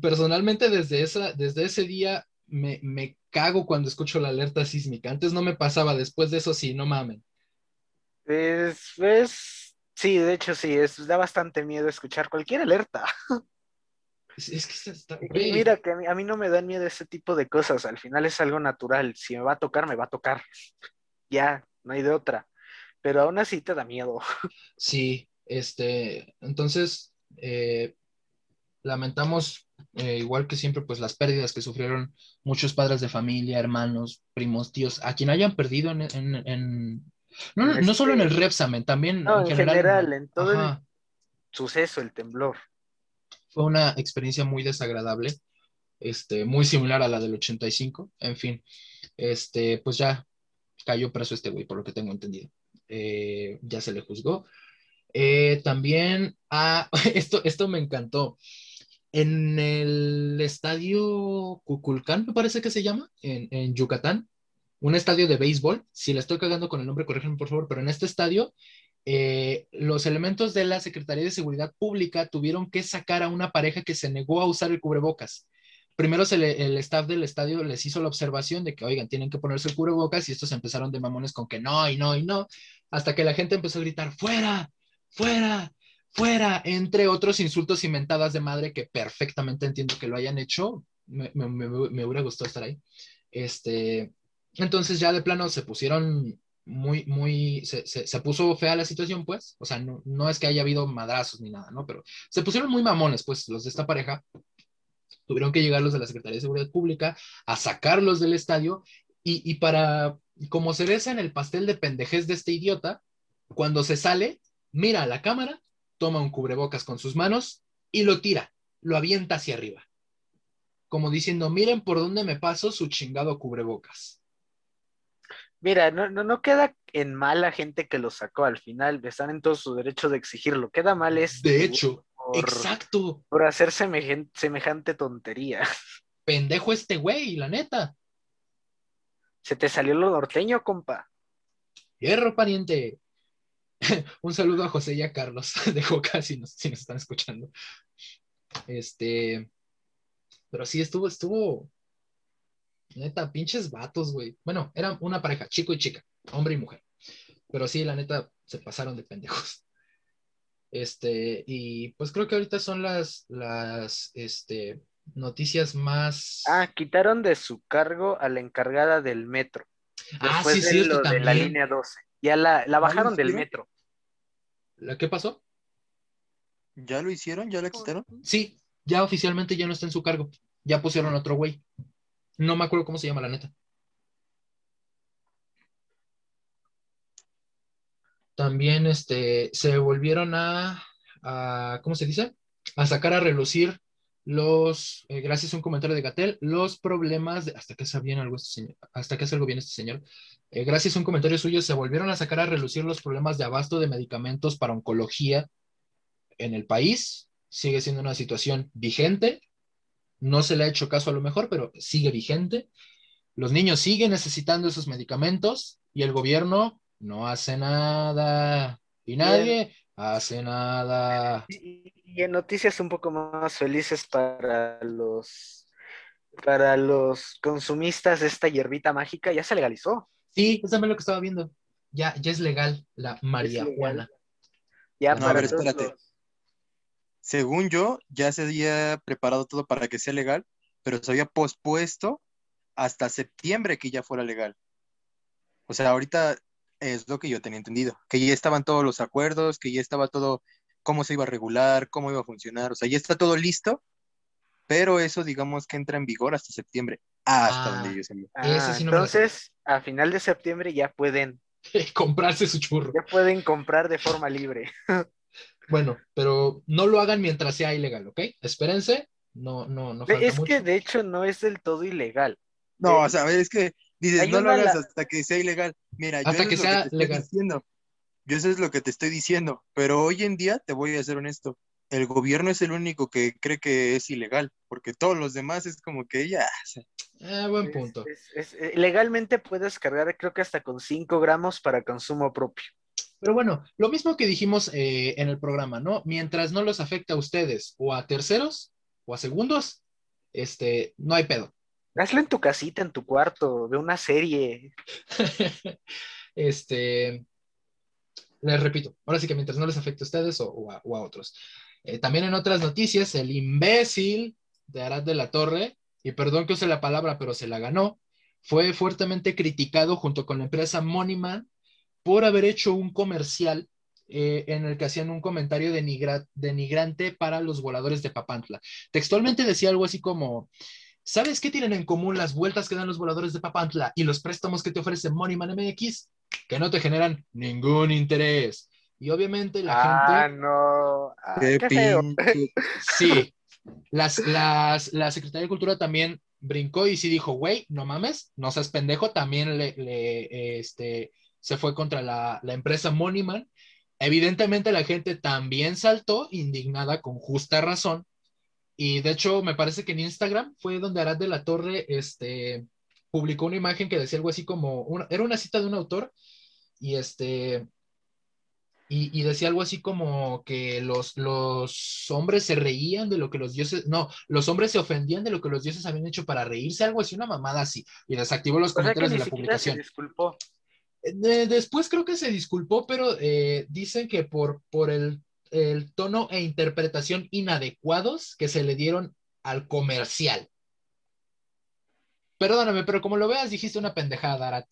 personalmente desde, esa, desde ese día me, me cago cuando escucho la alerta sísmica. Antes no me pasaba, después de eso sí, no mamen. Es, es- sí, de hecho sí, es, da bastante miedo escuchar cualquier alerta. <laughs> Es, es que está, está- Y güey, mira que a mí, a mí no me dan miedo ese tipo de cosas, al final es algo natural, si me va a tocar, me va a tocar. <laughs> Ya, no hay de otra. Pero aún así te da miedo. Sí, este, entonces, eh, lamentamos, eh, igual que siempre, pues las pérdidas que sufrieron muchos padres de familia, hermanos, primos, tíos, a quien hayan perdido en, en, en- no, no, solo en el este- Repsamen, también No, en en general. general, en todo el Ajá, suceso, el temblor. fue una experiencia muy desagradable, este, muy similar a la del 85, en fin, este, pues ya cayó preso este güey, por lo que tengo entendido. Eh, ya se le juzgó. Eh, también, ah, <laughs> esto, esto me encantó. En el estadio Cuculcán, me parece que se llama, en, en Yucatán, un estadio de béisbol. Si le estoy cagando con el nombre, corríjanme por favor, pero en este estadio, eh, los elementos de la Secretaría de Seguridad Pública tuvieron que sacar a una pareja que se negó a usar el cubrebocas. Primero se el staff del estadio les hizo la observación de que, oigan, tienen que ponerse el cubrebocas y estos empezaron de mamones con que no y no y no, hasta que la gente empezó a gritar, fuera, fuera, fuera, entre otros insultos y mentadas de madre que perfectamente entiendo que lo hayan hecho. Me, me- hubiera gustado estar ahí. Este, entonces ya de plano se pusieron muy, muy, se, se- se puso fea la situación, pues. O sea, no, no es que haya habido madrazos ni nada, ¿no? Pero se pusieron muy mamones, pues, los de esta pareja. Tuvieron que llegar los de la Secretaría de Seguridad Pública a sacarlos del estadio y, y para, como cereza en el pastel de pendejez de este idiota, cuando se sale, mira a la cámara, toma un cubrebocas con sus manos y lo tira, lo avienta hacia arriba. como diciendo, miren por dónde me paso su chingado cubrebocas. Mira, no, no, no queda en mal la gente que lo sacó al final, están en todo su derecho de exigirlo. Queda mal es De hecho, por, exacto. por hacer semejen- semejante tontería. <laughs> Pendejo este güey, la neta. Se te salió lo norteño, compa. Hierro, pariente. <laughs> Un saludo a José y a Carlos <laughs> de Joca si nos, si nos están escuchando. Este, pero sí estuvo, estuvo, neta, pinches vatos, güey. Bueno, eran una pareja, chico y chica, hombre y mujer. Pero sí, la neta, se pasaron de pendejos. <laughs> Este, y pues creo que ahorita son las, las, este, noticias más... Ah, quitaron de su cargo a la encargada del metro. Ah, Después sí, de cierto, lo de la línea 12. Ya la, la bajaron del metro. ¿La qué pasó? ¿Ya lo hicieron? ¿Ya la quitaron? Sí, ya oficialmente ya no está en su cargo. Ya pusieron otro güey. No me acuerdo cómo se llama, la neta. También este, se volvieron a, a, ¿cómo se dice? A sacar a relucir los, eh, gracias a un comentario de Gatel, los problemas de, hasta que hace bien algo este señor, hasta que hace algo bien este señor, Eh, gracias a un comentario suyo, se volvieron a sacar a relucir los problemas de abasto de medicamentos para oncología en el país. Sigue siendo una situación vigente. No se le ha hecho caso a lo mejor, pero sigue vigente. Los niños siguen necesitando esos medicamentos y el gobierno no hace nada. Y nadie hace nada. Y, y en noticias un poco más felices para los para los consumistas de esta hierbita mágica, ya se legalizó. Sí, es también lo que estaba viendo. Ya, ya es legal la marihuana. Ya No, para a ver, espérate. los- Según yo, ya se había preparado todo para que sea legal, pero se había pospuesto hasta septiembre que ya fuera legal. O sea, ahorita es lo que yo tenía entendido, que ya estaban todos los acuerdos, que ya estaba todo, cómo se iba a regular, cómo iba a funcionar, o sea, ya está todo listo, pero eso digamos que entra en vigor hasta septiembre, hasta Ah. donde yo sé. Ah, sí no me entonces, a final de septiembre ya pueden, <laughs> Comprarse su churro. ya pueden comprar de forma libre. <laughs> Bueno, pero no lo hagan mientras sea ilegal, ¿ok? Espérense. No, no, no falta es mucho. que de hecho no es del todo ilegal. No, o sea, es que dices, hay no lo hagas la- hasta que sea ilegal. Mira, yo Hasta eso que es lo sea te estoy legal. diciendo. Yo eso es lo que te estoy diciendo, pero hoy en día te voy a ser honesto. El gobierno es el único que cree que es ilegal, porque todos los demás es como que ya, Eh, buen punto. es- es- eh, legalmente puedes cargar creo que hasta con 5 gramos para consumo propio. Pero bueno, lo mismo que dijimos eh, en el programa, ¿no? Mientras no los afecte a ustedes o a terceros o a segundos, este, no hay pedo. Hazlo en tu casita, en tu cuarto, de una serie. <laughs> este, les repito, ahora sí que mientras no les afecte a ustedes o, a, otros. Eh, también en otras noticias, el imbécil de Arad de la Torre, y perdón que use la palabra, pero se la ganó, fue fuertemente criticado junto con la empresa Moneyman por haber hecho un comercial eh, en el que hacían un comentario denigra- denigrante para los voladores de Papantla. Textualmente decía algo así como, ¿sabes qué tienen en común las vueltas que dan los voladores de Papantla y los préstamos que te ofrece Moneyman MX? Que no te generan ningún interés. Y obviamente la ah, gente... no. Ah, qué qué <laughs> Sí, las, las, la Secretaría de Cultura también brincó y sí dijo, güey, no mames, no seas pendejo, también le, le, este, se fue contra la, la empresa Moneyman. Evidentemente la gente también saltó, indignada con justa razón. Y de hecho, me parece que en Instagram fue donde Arad de la Torre este, publicó una imagen que decía algo así como, una- era una cita de un autor y este, y, y decía algo así como que los, los hombres se reían de lo que los dioses, no, los hombres se ofendían de lo que los dioses habían hecho para reírse, algo así, una mamada así, y desactivó los O comentarios de la se publicación. disculpó. Eh, después creo que se disculpó, pero eh, dicen que por, por el, el tono e interpretación inadecuados que se le dieron al comercial. Perdóname, pero como lo veas, dijiste una pendejada, Arat.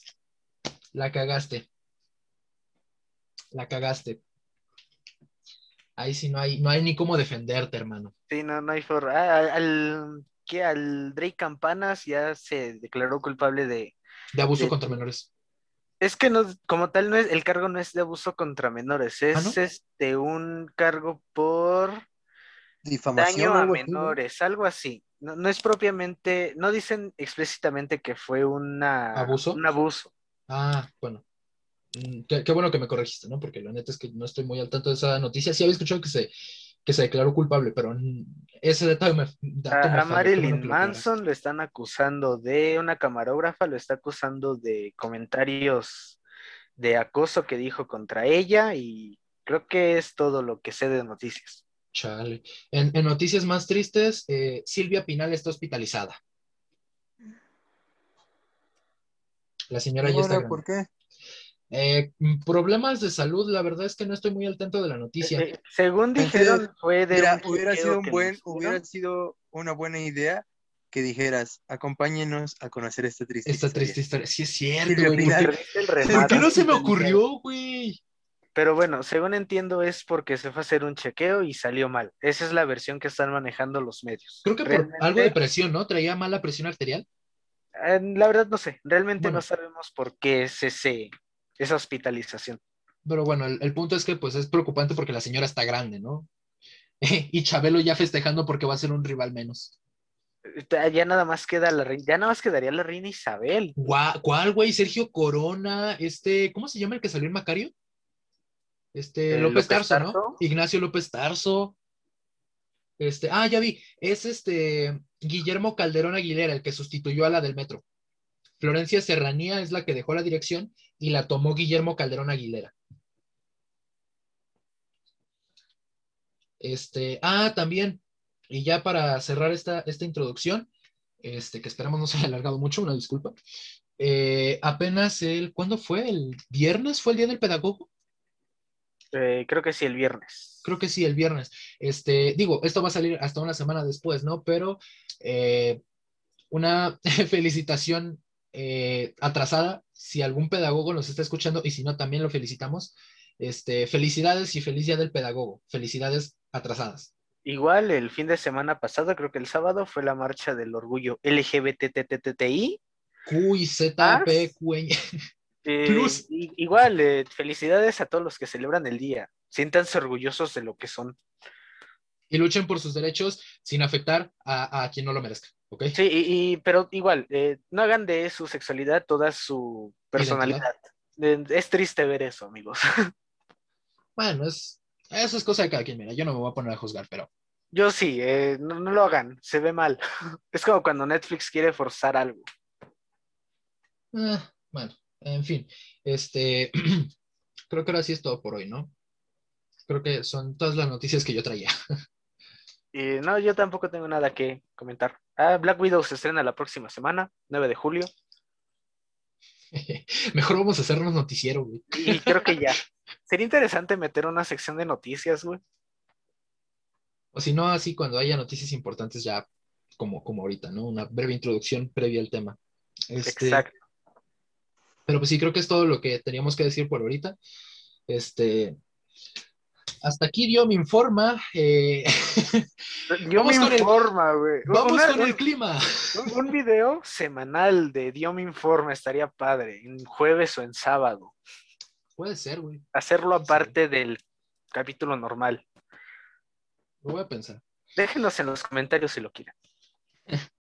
La cagaste. La cagaste. Ahí sí no hay, no hay ni cómo defenderte, hermano. Sí, no, no hay forma. Ah, al, al- ¿qué? al Drake Campanas ya se declaró culpable de. De abuso De- contra menores. Es que no, como tal, no es, el cargo no es de abuso contra menores, es ¿Ah, no? este un cargo por difamación. Daño a algo así, ¿no? menores, algo así. No, no es propiamente, no dicen explícitamente que fue una, ¿Abuso? un abuso. Ah, bueno. Mm, Qué, qué bueno que me corregiste, ¿no? Porque la neta es que no estoy muy al tanto de esa noticia. Sí había escuchado que se, que se declaró culpable, pero mm, ese dato me, dato me A, a bueno Marilyn lo. Manson lo están acusando de, una camarógrafa lo está acusando de comentarios de acoso que dijo contra ella y creo que es todo lo que sé de noticias. Chale. En, en noticias más tristes, eh, Silvia Pinal está hospitalizada. La señora ya está grande. ¿por qué? Eh, mm, problemas de salud, la verdad es que no estoy muy al tanto de la noticia. Eh, eh, según dijeron, fue de Mira, un hubiera sido un que buen, le hicieron. hubiera sido una buena idea que dijeras, acompáñenos a conocer esta triste Esta historia". triste historia. Sí es cierto, <laughs> Silvia güey. <laughs> ¿Por qué, por no se me ocurrió, güey? Pero bueno, según entiendo es porque se fue a hacer un chequeo y salió mal. Esa es la versión que están manejando los medios. Creo que por algo de presión, ¿no? Traía mala presión arterial. eh, la verdad no sé, realmente Bueno. no sabemos por qué es ese, esa hospitalización. Pero bueno, el, el punto es que pues es preocupante porque la señora está grande, ¿no? <laughs> y Chabelo ya festejando porque va a ser un rival menos. Eh, Ya nada más queda la reina, ya nada más quedaría la reina Isabel. Gua- ¿Cuál, güey? Sergio Corona, este, ¿cómo se llama el que salió en Macario? Este, Eh, López, López Tarso, ¿no? Tarso. Ignacio López Tarso. Este, ah, ya vi, es este Guillermo Calderón Aguilera, el que sustituyó a la del metro. Florencia Serranía es la que dejó la dirección y la tomó Guillermo Calderón Aguilera. Este, ah, también, y ya para cerrar esta, esta introducción, este, que esperamos no se haya alargado mucho, una disculpa. eh, apenas el, ¿cuándo fue? ¿El viernes fue el día del pedagogo? Eh, creo que sí, el viernes. Creo que sí, el viernes. Este, digo, esto va a salir hasta una semana después, ¿no? Pero eh, una <laughs> felicitación eh, atrasada, si algún pedagogo nos está escuchando y si no, también lo felicitamos. Este, felicidades y feliz día del pedagogo. Felicidades atrasadas. Igual el fin de semana pasado, creo que el sábado, fue la marcha del orgullo LGBTTTI. Q y Z, Ah. <laughs> Eh, igual, eh, felicidades a todos los que celebran el día. Siéntanse orgullosos de lo que son. y luchen por sus derechos sin afectar a, a quien no lo merezca, Sí, y, y- pero igual, eh, no hagan de su sexualidad toda su personalidad. Eh, es triste ver eso, amigos. <laughs> Bueno, es, eso es cosa de cada quien, mira, yo no me voy a poner a juzgar, pero Yo sí, eh, no, no lo hagan, se ve mal. <laughs> Es como cuando Netflix quiere forzar algo. bueno, en fin, este, <clears throat> creo que ahora sí es todo por hoy, ¿no? Creo que son todas las noticias que yo traía. <laughs> Y no, yo tampoco tengo nada que comentar. Ah, Black Widow se estrena la próxima semana, 9 de julio, <laughs> Mejor vamos a hacernos noticiero, güey. y creo que ya. Sería interesante meter una sección de noticias, güey. O si no, así cuando haya noticias importantes ya, como, como ahorita, ¿no? Una breve introducción previa al tema. Este, Exacto. Pero pues sí, creo que es todo lo que teníamos que decir por ahorita. Este, hasta aquí dio mi informa. eh, <laughs> Vamos me informa, güey. vamos Una- con el un- clima. Un, un video semanal de Dio me informa estaría padre, en jueves o en sábado. Puede ser, güey. Hacerlo aparte del capítulo normal. Lo voy a pensar. Déjenos en los comentarios si lo quieren. <laughs>